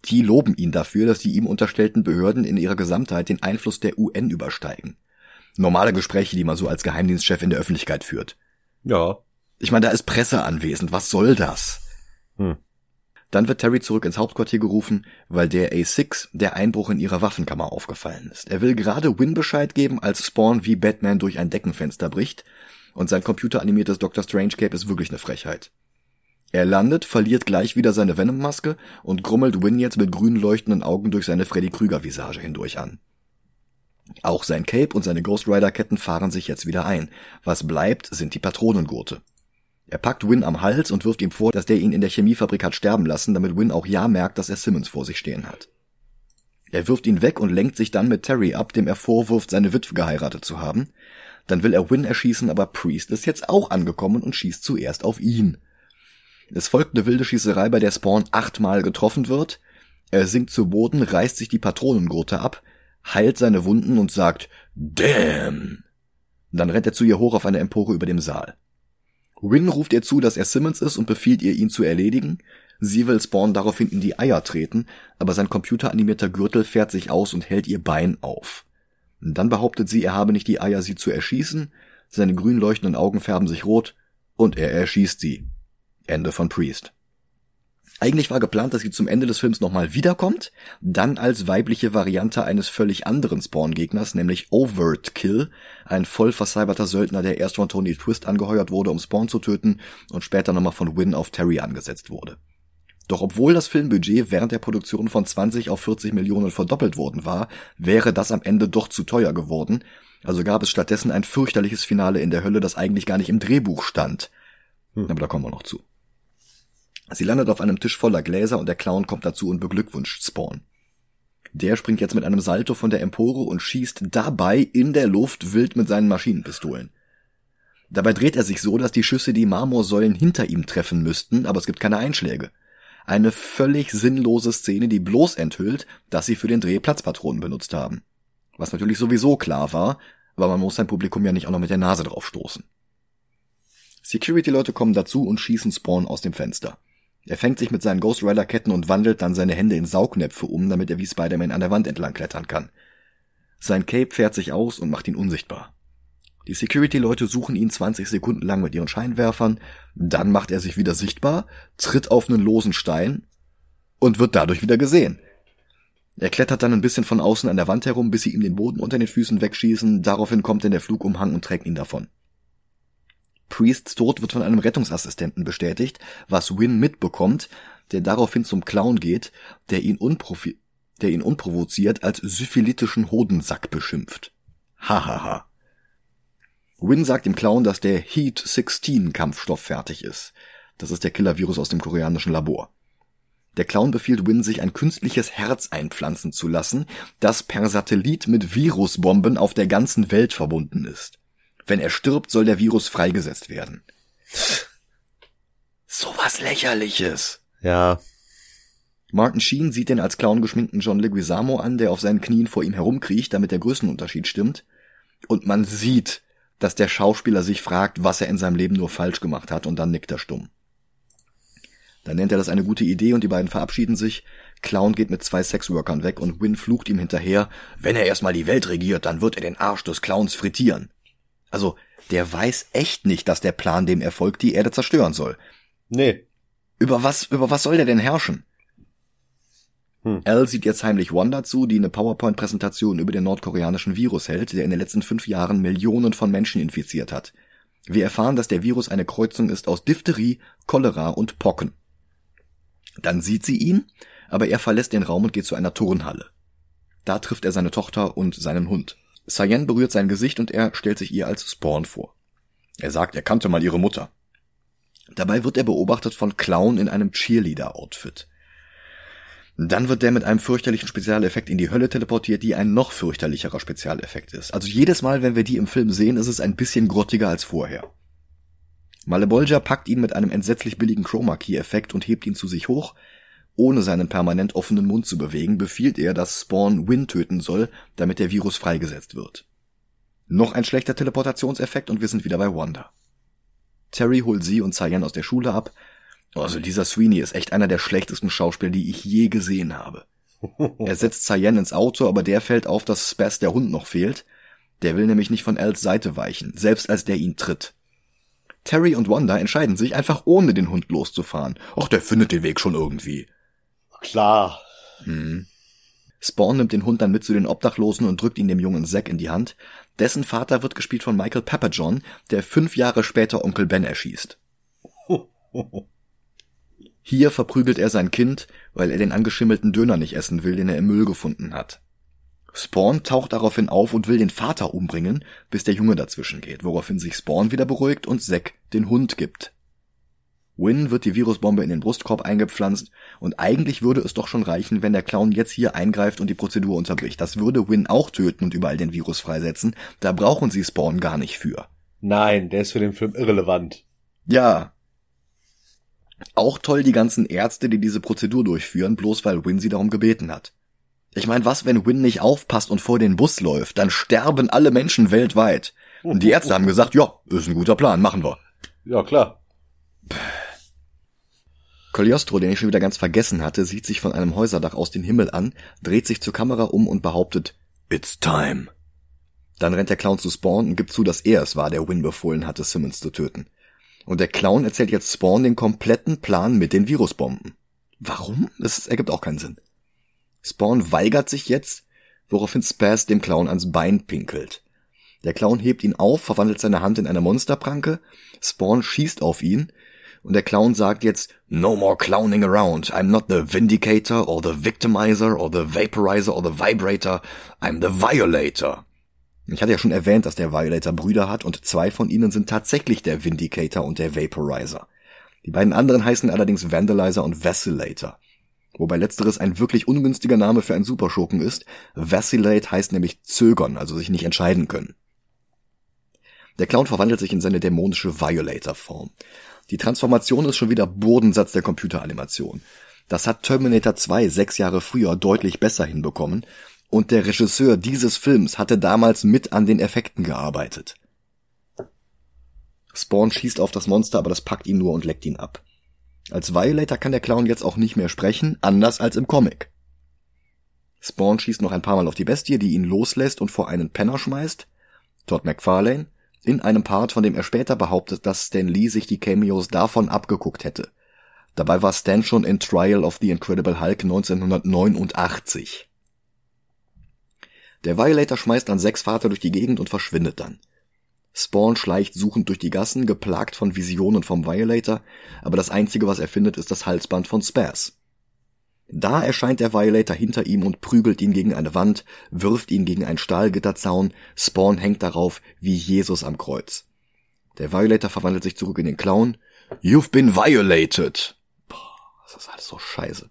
Speaker 1: Die loben ihn dafür, dass die ihm unterstellten Behörden in ihrer Gesamtheit den Einfluss der UN übersteigen. Normale Gespräche, die man so als Geheimdienstchef in der Öffentlichkeit führt.
Speaker 6: Ja.
Speaker 1: Ich meine, da ist Presse anwesend. Was soll das?
Speaker 6: Hm.
Speaker 1: Dann wird Terry zurück ins Hauptquartier gerufen, weil der A6 der Einbruch in ihrer Waffenkammer aufgefallen ist. Er will gerade Win Bescheid geben, als Spawn wie Batman durch ein Deckenfenster bricht und sein computeranimiertes Dr. Strange Cape ist wirklich eine Frechheit. Er landet, verliert gleich wieder seine Venom-Maske und grummelt Win jetzt mit grün leuchtenden Augen durch seine Freddy Krüger-Visage hindurch an. Auch sein Cape und seine Ghost Rider-Ketten fahren sich jetzt wieder ein. Was bleibt, sind die Patronengurte. Er packt Win am Hals und wirft ihm vor, dass der ihn in der Chemiefabrik hat sterben lassen, damit Win auch ja merkt, dass er Simmons vor sich stehen hat. Er wirft ihn weg und lenkt sich dann mit Terry ab, dem er vorwirft, seine Witwe geheiratet zu haben. Dann will er Win erschießen, aber Priest ist jetzt auch angekommen und schießt zuerst auf ihn. Es folgt eine wilde Schießerei, bei der Spawn achtmal getroffen wird. Er sinkt zu Boden, reißt sich die Patronengurte ab, heilt seine Wunden und sagt Damn. Dann rennt er zu ihr hoch auf eine Empore über dem Saal. Win ruft ihr zu, dass er Simmons ist und befiehlt ihr, ihn zu erledigen. Sie will Spawn daraufhin in die Eier treten, aber sein computeranimierter Gürtel fährt sich aus und hält ihr Bein auf. Dann behauptet sie, er habe nicht die Eier, sie zu erschießen, seine grün leuchtenden Augen färben sich rot und er erschießt sie. Ende von Priest. Eigentlich war geplant, dass sie zum Ende des Films nochmal wiederkommt, dann als weibliche Variante eines völlig anderen Spawn-Gegners, nämlich Overt Kill, ein voll vercyberter Söldner, der erst von Tony Twist angeheuert wurde, um Spawn zu töten und später nochmal von Win auf Terry angesetzt wurde. Doch obwohl das Filmbudget während der Produktion von 20 auf 40 Millionen verdoppelt worden war, wäre das am Ende doch zu teuer geworden, Also gab es stattdessen ein fürchterliches Finale in der Hölle, das eigentlich gar nicht im Drehbuch stand. Aber da kommen wir noch zu. Sie landet auf einem Tisch voller Gläser und der Clown kommt dazu und beglückwünscht Spawn. Der springt jetzt mit einem Salto von der Empore und schießt dabei in der Luft wild mit seinen Maschinenpistolen. Dabei dreht er sich so, dass die Schüsse die Marmorsäulen hinter ihm treffen müssten, aber es gibt keine Einschläge. Eine völlig sinnlose Szene, die bloß enthüllt, dass sie für den Dreh Platzpatronen benutzt haben. Was natürlich sowieso klar war, aber man muss sein Publikum ja nicht auch noch mit der Nase drauf stoßen. Security-Leute kommen dazu und schießen Spawn aus dem Fenster. Er fängt sich mit seinen Ghost Rider Ketten und wandelt dann seine Hände in Saugnäpfe um, damit er wie Spider-Man an der Wand entlang klettern kann. Sein Cape fährt sich aus und macht ihn unsichtbar. Die Security-Leute suchen ihn 20 Sekunden lang mit ihren Scheinwerfern, dann macht er sich wieder sichtbar, tritt auf einen losen Stein und wird dadurch wieder gesehen. Er klettert dann ein bisschen von außen an der Wand herum, bis sie ihm den Boden unter den Füßen wegschießen, daraufhin kommt dann der Flugumhang und trägt ihn davon. Priests Tod wird von einem Rettungsassistenten bestätigt, was Win mitbekommt, der daraufhin zum Clown geht, der ihn, unprofi der ihn unprovoziert als syphilitischen Hodensack beschimpft. Hahaha. Win sagt dem Clown, dass der Heat 16 Kampfstoff fertig ist. Das ist der Killer-Virus aus dem koreanischen Labor. Der Clown befiehlt Win, sich ein künstliches Herz einpflanzen zu lassen, das per Satellit mit Virusbomben auf der ganzen Welt verbunden ist. Wenn er stirbt, soll der Virus freigesetzt werden. Sowas lächerliches.
Speaker 6: Ja,
Speaker 1: Martin Sheen sieht den als Clown geschminkten John Leguizamo an, der auf seinen Knien vor ihm herumkriecht, damit der Größenunterschied stimmt. Und man sieht, dass der Schauspieler sich fragt, was er in seinem Leben nur falsch gemacht hat, und dann nickt er stumm. Dann nennt er das eine gute Idee und die beiden verabschieden sich. Clown geht mit zwei Sexworkern weg und Win flucht ihm hinterher, wenn er erstmal die Welt regiert, dann wird er den Arsch des Clowns frittieren. Also, der weiß echt nicht, dass der Plan dem Erfolg die Erde zerstören soll.
Speaker 6: nee.
Speaker 1: Über was, über was soll der denn herrschen?
Speaker 6: Hm.
Speaker 1: Al sieht jetzt heimlich Wanda zu, die eine PowerPoint-Präsentation über den nordkoreanischen Virus hält, der in den letzten fünf Jahren Millionen von Menschen infiziert hat. Wir erfahren, dass der Virus eine Kreuzung ist aus Diphtherie, Cholera und Pocken. Dann sieht sie ihn, aber er verlässt den Raum und geht zu einer Turnhalle. Da trifft er seine Tochter und seinen Hund. Cyan berührt sein Gesicht und er stellt sich ihr als Spawn vor. Er sagt, er kannte mal ihre Mutter. Dabei wird er beobachtet von Clown in einem Cheerleader-Outfit. Dann wird der mit einem fürchterlichen Spezialeffekt in die Hölle teleportiert, die ein noch fürchterlicherer Spezialeffekt ist. Also jedes Mal, wenn wir die im Film sehen, ist es ein bisschen grottiger als vorher. Malebolgia packt ihn mit einem entsetzlich billigen Chroma Key Effekt und hebt ihn zu sich hoch. Ohne seinen permanent offenen Mund zu bewegen, befiehlt er, dass Spawn Win töten soll, damit der Virus freigesetzt wird. Noch ein schlechter Teleportationseffekt und wir sind wieder bei Wanda. Terry holt sie und Cyan aus der Schule ab. Also dieser Sweeney ist echt einer der schlechtesten Schauspieler, die ich je gesehen habe. Er setzt Cyan ins Auto, aber der fällt auf, dass Spaz der Hund noch fehlt. Der will nämlich nicht von Als Seite weichen, selbst als der ihn tritt. Terry und Wanda entscheiden sich, einfach ohne den Hund loszufahren. Ach, der findet den Weg schon irgendwie.
Speaker 6: Klar.
Speaker 1: Spawn nimmt den Hund dann mit zu den Obdachlosen und drückt ihn dem jungen Zack in die Hand. Dessen Vater wird gespielt von Michael Papajohn, der fünf Jahre später Onkel Ben erschießt. Hier verprügelt er sein Kind, weil er den angeschimmelten Döner nicht essen will, den er im Müll gefunden hat. Spawn taucht daraufhin auf und will den Vater umbringen, bis der Junge dazwischen geht, woraufhin sich Spawn wieder beruhigt und Zack den Hund gibt. Win wird die Virusbombe in den Brustkorb eingepflanzt und eigentlich würde es doch schon reichen, wenn der Clown jetzt hier eingreift und die Prozedur unterbricht. Das würde Win auch töten und überall den Virus freisetzen. Da brauchen sie Spawn gar nicht für.
Speaker 6: Nein, der ist für den Film irrelevant.
Speaker 1: Ja. Auch toll die ganzen Ärzte, die diese Prozedur durchführen, bloß weil Win sie darum gebeten hat. Ich meine, was, wenn Win nicht aufpasst und vor den Bus läuft? Dann sterben alle Menschen weltweit. Und die Ärzte haben gesagt, ja, ist ein guter Plan, machen wir.
Speaker 6: Ja, klar.
Speaker 1: Cogliostro, den ich schon wieder ganz vergessen hatte, sieht sich von einem Häuserdach aus den Himmel an, dreht sich zur Kamera um und behauptet, It's time. Dann rennt der Clown zu Spawn und gibt zu, dass er es war, der Win befohlen hatte, Simmons zu töten. Und der Clown erzählt jetzt Spawn den kompletten Plan mit den Virusbomben. Warum? Das ergibt auch keinen Sinn. Spawn weigert sich jetzt, woraufhin Spaz dem Clown ans Bein pinkelt. Der Clown hebt ihn auf, verwandelt seine Hand in eine Monsterpranke, Spawn schießt auf ihn, und der Clown sagt jetzt, No more clowning around. I'm not the Vindicator or the Victimizer or the Vaporizer or the Vibrator. I'm the Violator. Ich hatte ja schon erwähnt, dass der Violator Brüder hat und zwei von ihnen sind tatsächlich der Vindicator und der Vaporizer. Die beiden anderen heißen allerdings Vandalizer und Vacillator. Wobei letzteres ein wirklich ungünstiger Name für einen Superschurken ist. Vacillate heißt nämlich zögern, also sich nicht entscheiden können. Der Clown verwandelt sich in seine dämonische Violator-Form. Die Transformation ist schon wieder Bodensatz der Computeranimation. Das hat Terminator 2 sechs Jahre früher deutlich besser hinbekommen und der Regisseur dieses Films hatte damals mit an den Effekten gearbeitet. Spawn schießt auf das Monster, aber das packt ihn nur und leckt ihn ab. Als Violator kann der Clown jetzt auch nicht mehr sprechen, anders als im Comic. Spawn schießt noch ein paar Mal auf die Bestie, die ihn loslässt und vor einen Penner schmeißt. Todd McFarlane, in einem Part, von dem er später behauptet, dass Stan Lee sich die Cameos davon abgeguckt hätte. Dabei war Stan schon in Trial of the Incredible Hulk 1989. Der Violator schmeißt dann sechs Vater durch die Gegend und verschwindet dann. Spawn schleicht suchend durch die Gassen, geplagt von Visionen vom Violator, aber das einzige, was er findet, ist das Halsband von Spaz. Da erscheint der Violator hinter ihm und prügelt ihn gegen eine Wand, wirft ihn gegen einen Stahlgitterzaun, Spawn hängt darauf wie Jesus am Kreuz. Der Violator verwandelt sich zurück in den Clown. You've been violated! Boah, das ist alles so scheiße.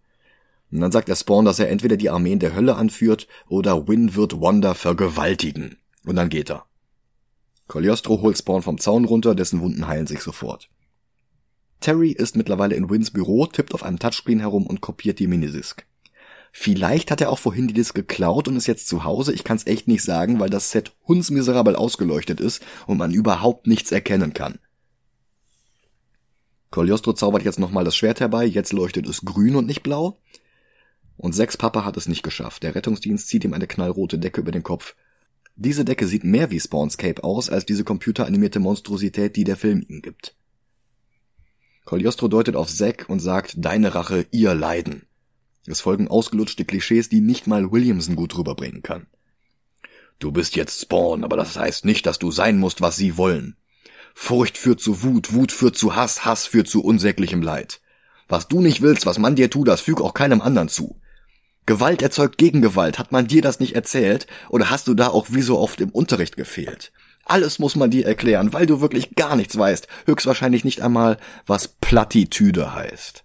Speaker 1: Und dann sagt der Spawn, dass er entweder die Armeen der Hölle anführt oder Win wird Wanda vergewaltigen. Und dann geht er. Cogliostro holt Spawn vom Zaun runter, dessen Wunden heilen sich sofort. Terry ist mittlerweile in Wins Büro, tippt auf einem Touchscreen herum und kopiert die Minidisc. Vielleicht hat er auch vorhin die Disc geklaut und ist jetzt zu Hause. Ich kann's echt nicht sagen, weil das Set hundsmiserabel ausgeleuchtet ist und man überhaupt nichts erkennen kann. Cogliostro zaubert jetzt nochmal das Schwert herbei, jetzt leuchtet es grün und nicht blau. Und Sex Papa hat es nicht geschafft. Der Rettungsdienst zieht ihm eine knallrote Decke über den Kopf. Diese Decke sieht mehr wie Spawnscape aus, als diese computeranimierte Monstrosität, die der Film ihm gibt. Cogliostro deutet auf Zack und sagt, deine Rache, ihr Leiden. Es folgen ausgelutschte Klischees, die nicht mal Williamson gut rüberbringen kann. Du bist jetzt Spawn, aber das heißt nicht, dass du sein musst, was sie wollen. Furcht führt zu Wut, Wut führt zu Hass, Hass führt zu unsäglichem Leid. Was du nicht willst, was man dir tut, das füg auch keinem anderen zu. Gewalt erzeugt Gegengewalt. Hat man dir das nicht erzählt? Oder hast du da auch wie so oft im Unterricht gefehlt? Alles muss man dir erklären, weil du wirklich gar nichts weißt. Höchstwahrscheinlich nicht einmal, was Plattitüde heißt.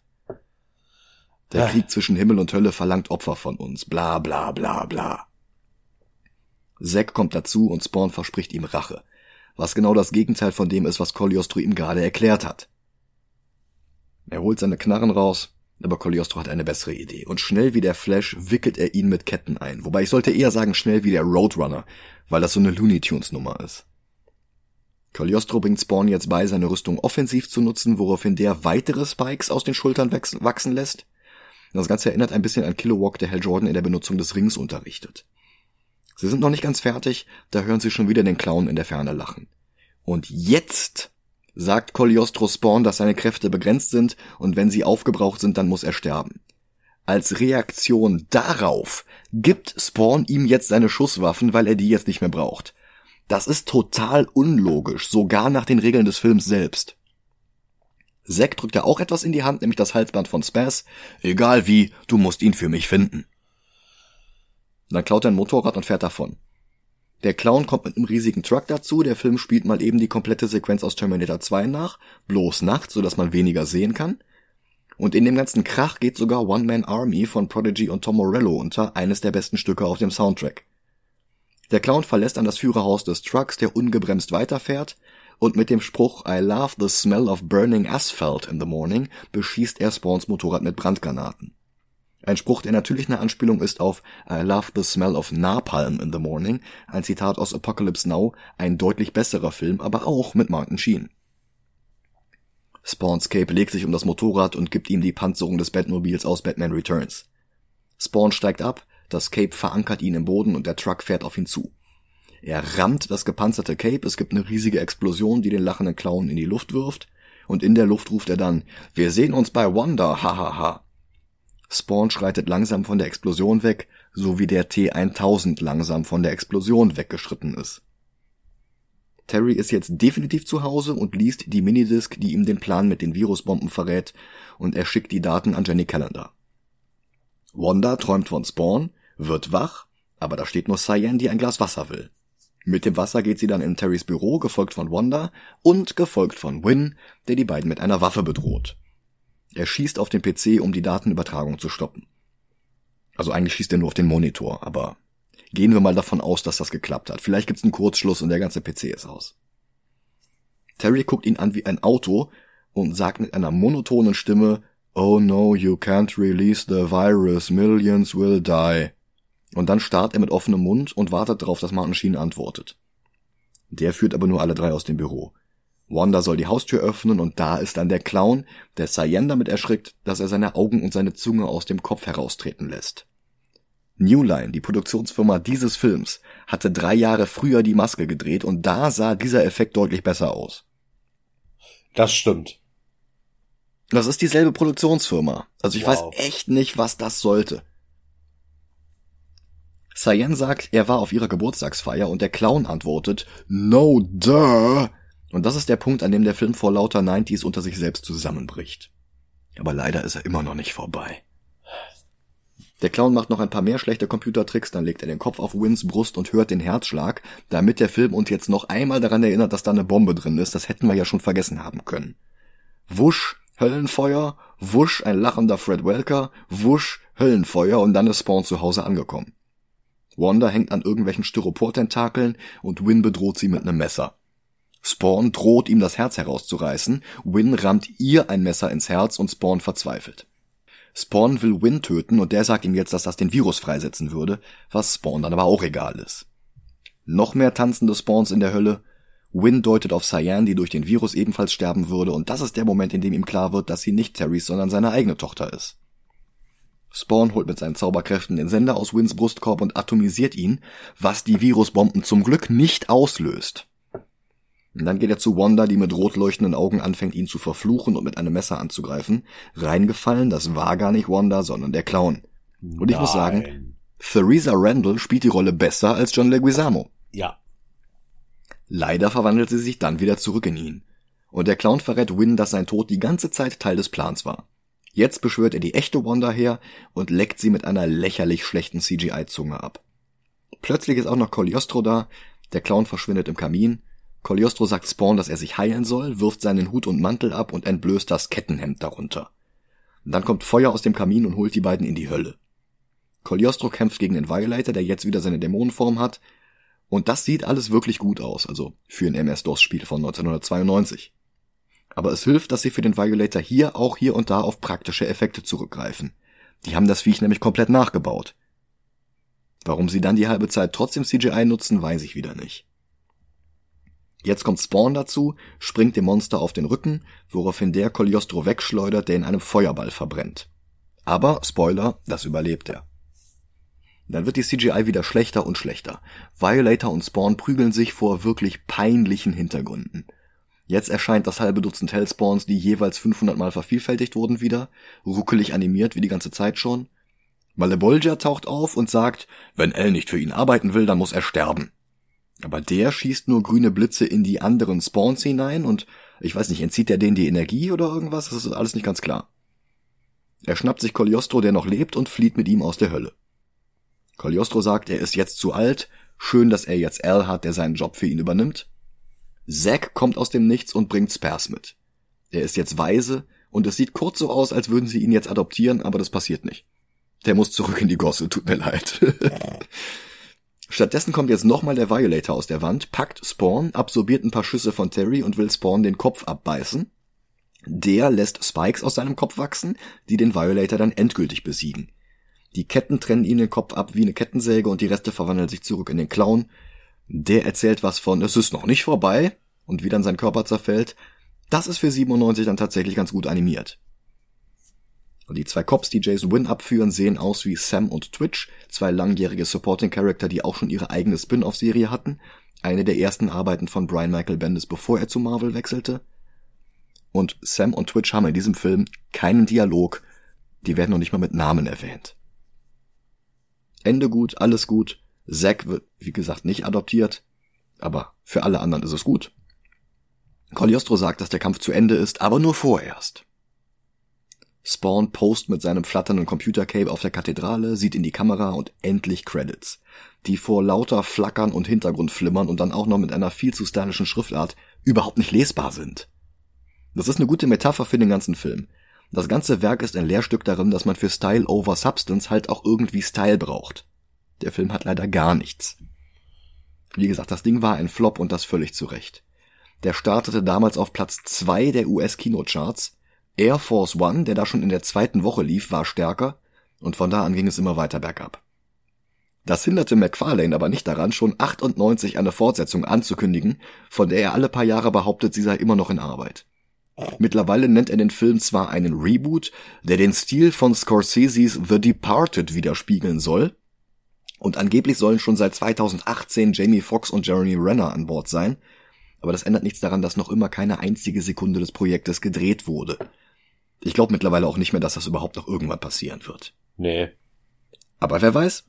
Speaker 1: Der Krieg zwischen Himmel und Hölle verlangt Opfer von uns. Bla bla bla bla. Zack kommt dazu und Spawn verspricht ihm Rache. Was genau das Gegenteil von dem ist, was Cogliostro ihm gerade erklärt hat. Er holt seine Knarren raus, aber Cogliostro hat eine bessere Idee. Und schnell wie der Flash wickelt er ihn mit Ketten ein. Wobei ich sollte eher sagen schnell wie der Roadrunner, weil das so eine Looney Tunes Nummer ist. Cogliostro bringt Spawn jetzt bei, seine Rüstung offensiv zu nutzen, woraufhin der weitere Spikes aus den Schultern wachsen lässt. Das Ganze erinnert ein bisschen an Kilowog, der Hal Jordan in der Benutzung des Rings unterrichtet. Sie sind noch nicht ganz fertig, da hören sie schon wieder den Clown in der Ferne lachen. Und jetzt sagt Cogliostro Spawn, dass seine Kräfte begrenzt sind und wenn sie aufgebraucht sind, dann muss er sterben. Als Reaktion darauf gibt Spawn ihm jetzt seine Schusswaffen, weil er die jetzt nicht mehr braucht. Das ist total unlogisch, sogar nach den Regeln des Films selbst. Zack drückt ja auch etwas in die Hand, nämlich das Halsband von Spaz. Egal wie, du musst ihn für mich finden. Dann klaut er ein Motorrad und fährt davon. Der Clown kommt mit einem riesigen Truck dazu. Der Film spielt mal eben die komplette Sequenz aus Terminator 2 nach, bloß nachts, sodass man weniger sehen kann. Und in dem ganzen Krach geht sogar One Man Army von Prodigy und Tom Morello unter, eines der besten Stücke auf dem Soundtrack. Der Clown verlässt dann das Führerhaus des Trucks, der ungebremst weiterfährt, und mit dem Spruch I love the smell of burning asphalt in the morning beschießt er Spawns Motorrad mit Brandgranaten. Ein Spruch, der natürlich eine Anspielung ist auf I love the smell of napalm in the morning, ein Zitat aus Apocalypse Now, ein deutlich besserer Film, aber auch mit Martin Sheen. Spawnscape legt sich um das Motorrad und gibt ihm die Panzerung des Batmobils aus Batman Returns. Spawn steigt ab, das Cape verankert ihn im Boden und der Truck fährt auf ihn zu. Er rammt das gepanzerte Cape, es gibt eine riesige Explosion, die den lachenden Clown in die Luft wirft, und in der Luft ruft er dann, wir sehen uns bei Wanda, hahaha. Spawn schreitet langsam von der Explosion weg, so wie der T-1000 langsam von der Explosion weggeschritten ist. Terry ist jetzt definitiv zu Hause und liest die Minidisc, die ihm den Plan mit den Virusbomben verrät, und er schickt die Daten an Jenny Calendar. Wanda träumt von Spawn, wird wach, aber da steht nur Cyan, die ein Glas Wasser will. Mit dem Wasser geht sie dann in Terrys Büro, gefolgt von Wanda und gefolgt von Win, der die beiden mit einer Waffe bedroht. Er schießt auf den PC, um die Datenübertragung zu stoppen. Also eigentlich schießt er nur auf den Monitor, aber gehen wir mal davon aus, dass das geklappt hat. Vielleicht gibt's einen Kurzschluss und der ganze PC ist aus. Terry guckt ihn an wie ein Auto und sagt mit einer monotonen Stimme, Oh no, you can't release the virus, millions will die. Und dann starrt er mit offenem Mund und wartet darauf, dass Martin Sheen antwortet. Der führt aber nur alle drei aus dem Büro. Wanda soll die Haustür öffnen und da ist dann der Clown, der Cyan damit erschrickt, dass er seine Augen und seine Zunge aus dem Kopf heraustreten lässt. New Line, die Produktionsfirma dieses Films, hatte drei Jahre früher die Maske gedreht und da sah dieser Effekt deutlich besser aus.
Speaker 6: Das stimmt.
Speaker 1: Das ist dieselbe Produktionsfirma. Also ich
Speaker 6: Wow.
Speaker 1: weiß echt nicht, was das sollte. Cyan sagt, er war auf ihrer Geburtstagsfeier und der Clown antwortet, No, duh. Und das ist der Punkt, an dem der Film vor lauter 90s unter sich selbst zusammenbricht. Aber leider ist er immer noch nicht vorbei. Der Clown macht noch ein paar mehr schlechte Computertricks, dann legt er den Kopf auf Wins Brust und hört den Herzschlag, damit der Film uns jetzt noch einmal daran erinnert, dass da eine Bombe drin ist. Das hätten wir ja schon vergessen haben können. Wusch, Höllenfeuer, wusch, ein lachender Fred Welker, wusch, Höllenfeuer und dann ist Spawn zu Hause angekommen. Wanda hängt an irgendwelchen Styropor-Tentakeln und Win bedroht sie mit einem Messer. Spawn droht ihm das Herz herauszureißen, Win rammt ihr ein Messer ins Herz und Spawn verzweifelt. Spawn will Win töten und der sagt ihm jetzt, dass das den Virus freisetzen würde, was Spawn dann aber auch egal ist. Noch mehr tanzende Spawns in der Hölle. Win deutet auf Cyan, die durch den Virus ebenfalls sterben würde, und das ist der Moment, in dem ihm klar wird, dass sie nicht Terrys, sondern seine eigene Tochter ist. Spawn holt mit seinen Zauberkräften den Sender aus Wins Brustkorb und atomisiert ihn, was die Virusbomben zum Glück nicht auslöst. Und dann geht er zu Wanda, die mit rot leuchtenden Augen anfängt, ihn zu verfluchen und mit einem Messer anzugreifen. Reingefallen, das war gar nicht Wanda, sondern der Clown. Und ich muss sagen,
Speaker 6: Nein.
Speaker 1: Theresa Randall spielt die Rolle besser als John Leguizamo.
Speaker 6: Ja.
Speaker 1: Leider verwandelt sie sich dann wieder zurück in ihn. Und der Clown verrät Win, dass sein Tod die ganze Zeit Teil des Plans war. Jetzt beschwört er die echte Wanda her und leckt sie mit einer lächerlich schlechten CGI-Zunge ab. Plötzlich ist auch noch Cogliostro da, der Clown verschwindet im Kamin, Cogliostro sagt Spawn, dass er sich heilen soll, wirft seinen Hut und Mantel ab und entblößt das Kettenhemd darunter. Dann kommt Feuer aus dem Kamin und holt die beiden in die Hölle. Cogliostro kämpft gegen den Violator, der jetzt wieder seine Dämonenform hat, und das sieht alles wirklich gut aus, also für ein MS-DOS-Spiel von 1992. Aber es hilft, dass sie für den Violator hier auch hier und da auf praktische Effekte zurückgreifen. Die haben das Viech nämlich komplett nachgebaut. Warum sie dann die halbe Zeit trotzdem CGI nutzen, weiß ich wieder nicht. Jetzt kommt Spawn dazu, springt dem Monster auf den Rücken, woraufhin der Cogliostro wegschleudert, der in einem Feuerball verbrennt. Aber, Spoiler, das überlebt er. Dann wird die CGI wieder schlechter und schlechter. Violator und Spawn prügeln sich vor wirklich peinlichen Hintergründen. Jetzt erscheint das halbe Dutzend Hellspawns, die jeweils 500 Mal vervielfältigt wurden, wieder, ruckelig animiert wie die ganze Zeit schon. Malebolgia taucht auf und sagt, wenn L nicht für ihn arbeiten will, dann muss er sterben. Aber der schießt nur grüne Blitze in die anderen Spawns hinein und ich weiß nicht, entzieht er denen die Energie oder irgendwas? Das ist alles nicht ganz klar. Er schnappt sich Cogliostro, der noch lebt, und flieht mit ihm aus der Hölle. Cogliostro sagt, er ist jetzt zu alt, schön, dass er jetzt Al hat, der seinen Job für ihn übernimmt. Zack kommt aus dem Nichts und bringt Spars mit. Er ist jetzt weise und es sieht kurz so aus, als würden sie ihn jetzt adoptieren, aber das passiert nicht. Der muss zurück in die Gosse, tut mir leid. Stattdessen kommt jetzt nochmal der Violator aus der Wand, packt Spawn, absorbiert ein paar Schüsse von Terry und will Spawn den Kopf abbeißen. Der lässt Spikes aus seinem Kopf wachsen, die den Violator dann endgültig besiegen. Die Ketten trennen ihm den Kopf ab wie eine Kettensäge und die Reste verwandeln sich zurück in den Clown. Der erzählt was von, es ist noch nicht vorbei und wie dann sein Körper zerfällt. Das ist für 97 dann tatsächlich ganz gut animiert. Und die zwei Cops, die Jason Wynn abführen, sehen aus wie Sam und Twitch, zwei langjährige Supporting Character, die auch schon ihre eigene Spin-off-Serie hatten. Eine der ersten Arbeiten von Brian Michael Bendis, bevor er zu Marvel wechselte. Und Sam und Twitch haben in diesem Film keinen Dialog, die werden noch nicht mal mit Namen erwähnt. Ende gut, alles gut. Zack wird, wie gesagt, nicht adoptiert, aber für alle anderen ist es gut. Cogliostro sagt, dass der Kampf zu Ende ist, aber nur vorerst. Spawn post mit seinem flatternden Computercape auf der Kathedrale, sieht in die Kamera und endlich Credits. Die vor lauter Flackern und Hintergrundflimmern und dann auch noch mit einer viel zu stylischen Schriftart überhaupt nicht lesbar sind. Das ist eine gute Metapher für den ganzen Film. Das ganze Werk ist ein Lehrstück darin, dass man für Style over Substance halt auch irgendwie Style braucht. Der Film hat leider gar nichts. Wie gesagt, das Ding war ein Flop und das völlig zu Recht. Der startete damals auf Platz zwei der US-Kinocharts. Air Force One, der da schon in der zweiten Woche lief, war stärker und von da an ging es immer weiter bergab. Das hinderte McFarlane aber nicht daran, schon 98 eine Fortsetzung anzukündigen, von der er alle paar Jahre behauptet, sie sei immer noch in Arbeit. Mittlerweile nennt er den Film zwar einen Reboot, der den Stil von Scorseses The Departed widerspiegeln soll, und angeblich sollen schon seit 2018 Jamie Foxx und Jeremy Renner an Bord sein, aber das ändert nichts daran, dass noch immer keine einzige Sekunde des Projektes gedreht wurde. Ich glaube mittlerweile auch nicht mehr, dass das überhaupt noch irgendwann passieren wird.
Speaker 6: Nee.
Speaker 1: Aber wer weiß,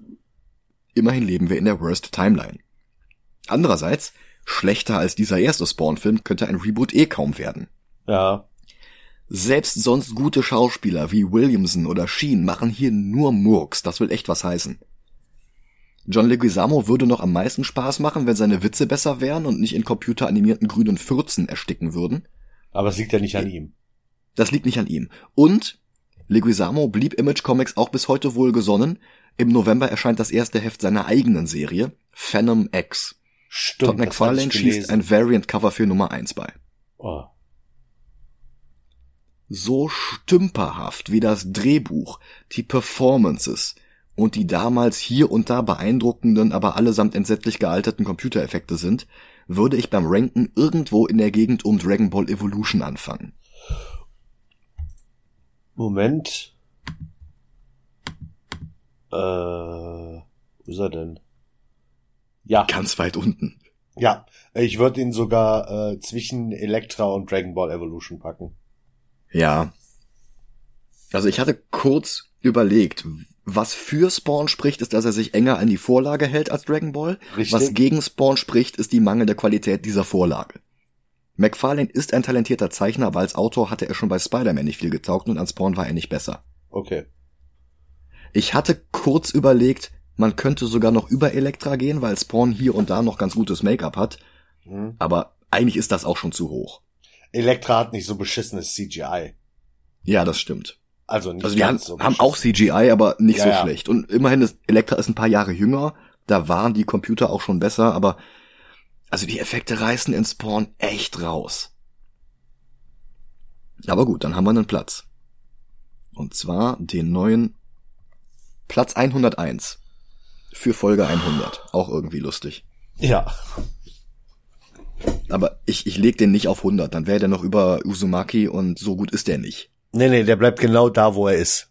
Speaker 1: immerhin leben wir in der Worst Timeline. Andererseits, schlechter als dieser erste Spawn-Film könnte ein Reboot eh kaum werden.
Speaker 6: Ja.
Speaker 1: Selbst sonst gute Schauspieler wie Williamson oder Sheen machen hier nur Murks, das will echt was heißen. John Leguizamo würde noch am meisten Spaß machen, wenn seine Witze besser wären und nicht in computeranimierten grünen Fürzen ersticken würden.
Speaker 6: Aber es liegt ja nicht an ihm.
Speaker 1: Das liegt nicht an ihm. Und Leguizamo blieb Image Comics auch bis heute wohlgesonnen. Im November erscheint das erste Heft seiner eigenen Serie, Phantom X.
Speaker 6: Stimmt.
Speaker 1: Todd McFarlane schießt ein Variant-Cover für Nummer 1 bei.
Speaker 6: Oh.
Speaker 1: So stümperhaft wie das Drehbuch, die Performances und die damals hier und da beeindruckenden, aber allesamt entsetzlich gealterten Computereffekte sind, würde ich beim Ranken irgendwo in der Gegend um Dragon Ball Evolution anfangen.
Speaker 6: Moment. Äh, wo ist er denn? Ja,
Speaker 1: Ganz weit unten.
Speaker 6: ja. Ich würde ihn sogar äh, zwischen Elektra und Dragon Ball Evolution packen.
Speaker 1: Ja. Also ich hatte kurz überlegt, was für Spawn spricht, ist, dass er sich enger an die Vorlage hält als Dragon Ball.
Speaker 6: Richtig.
Speaker 1: Was gegen Spawn spricht, ist die mangelnde Qualität dieser Vorlage. McFarlane ist ein talentierter Zeichner, aber als Autor hatte er schon bei Spider-Man nicht viel getaugt und an Spawn war er nicht besser.
Speaker 6: Okay.
Speaker 1: Ich hatte kurz überlegt, man könnte sogar noch über Elektra gehen, weil Spawn hier und da noch ganz gutes Make-up hat.
Speaker 6: Hm.
Speaker 1: Aber eigentlich ist das auch schon zu hoch.
Speaker 6: Elektra hat nicht so beschissenes CGI.
Speaker 1: Ja, das stimmt.
Speaker 6: Also nicht
Speaker 1: Also die haben,
Speaker 6: ganz so
Speaker 1: haben auch CGI, aber nicht
Speaker 6: Ja,
Speaker 1: so
Speaker 6: ja.
Speaker 1: schlecht. Und immerhin ist Elektra ist ein paar Jahre jünger. Da waren die Computer auch schon besser, aber also die Effekte reißen in Spawn echt raus. Aber gut, dann haben wir einen Platz. Und zwar den neuen Platz 101 für Folge 100. Auch irgendwie lustig.
Speaker 6: Ja.
Speaker 1: Aber ich, ich leg den nicht auf 100, dann wäre der noch über Uzumaki und so gut ist der nicht.
Speaker 6: Nee, nee, der bleibt genau da, wo er ist.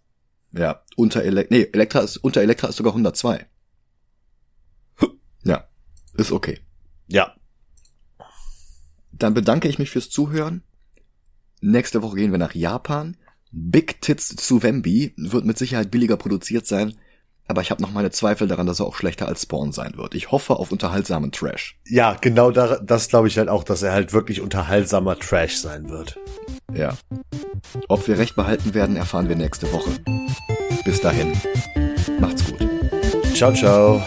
Speaker 1: Ja, unter Elek nee, Elektra ist, unter Elektra ist sogar 102. Ja, ist okay.
Speaker 6: Ja.
Speaker 1: Dann bedanke ich mich fürs Zuhören. Nächste Woche gehen wir nach Japan. Big Tits zu Wemby wird mit Sicherheit billiger produziert sein, aber ich habe noch meine Zweifel daran, dass er auch schlechter als Spawn sein wird. Ich hoffe auf unterhaltsamen Trash.
Speaker 6: Ja, genau da, das glaube ich halt auch, dass er halt wirklich unterhaltsamer Trash sein wird.
Speaker 1: Ja. Ob wir recht behalten werden, erfahren wir nächste Woche. Bis dahin. Macht's gut.
Speaker 6: Ciao, ciao.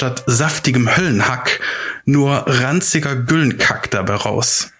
Speaker 4: Statt saftigem Höllenhack nur ranziger Güllenkack dabei raus.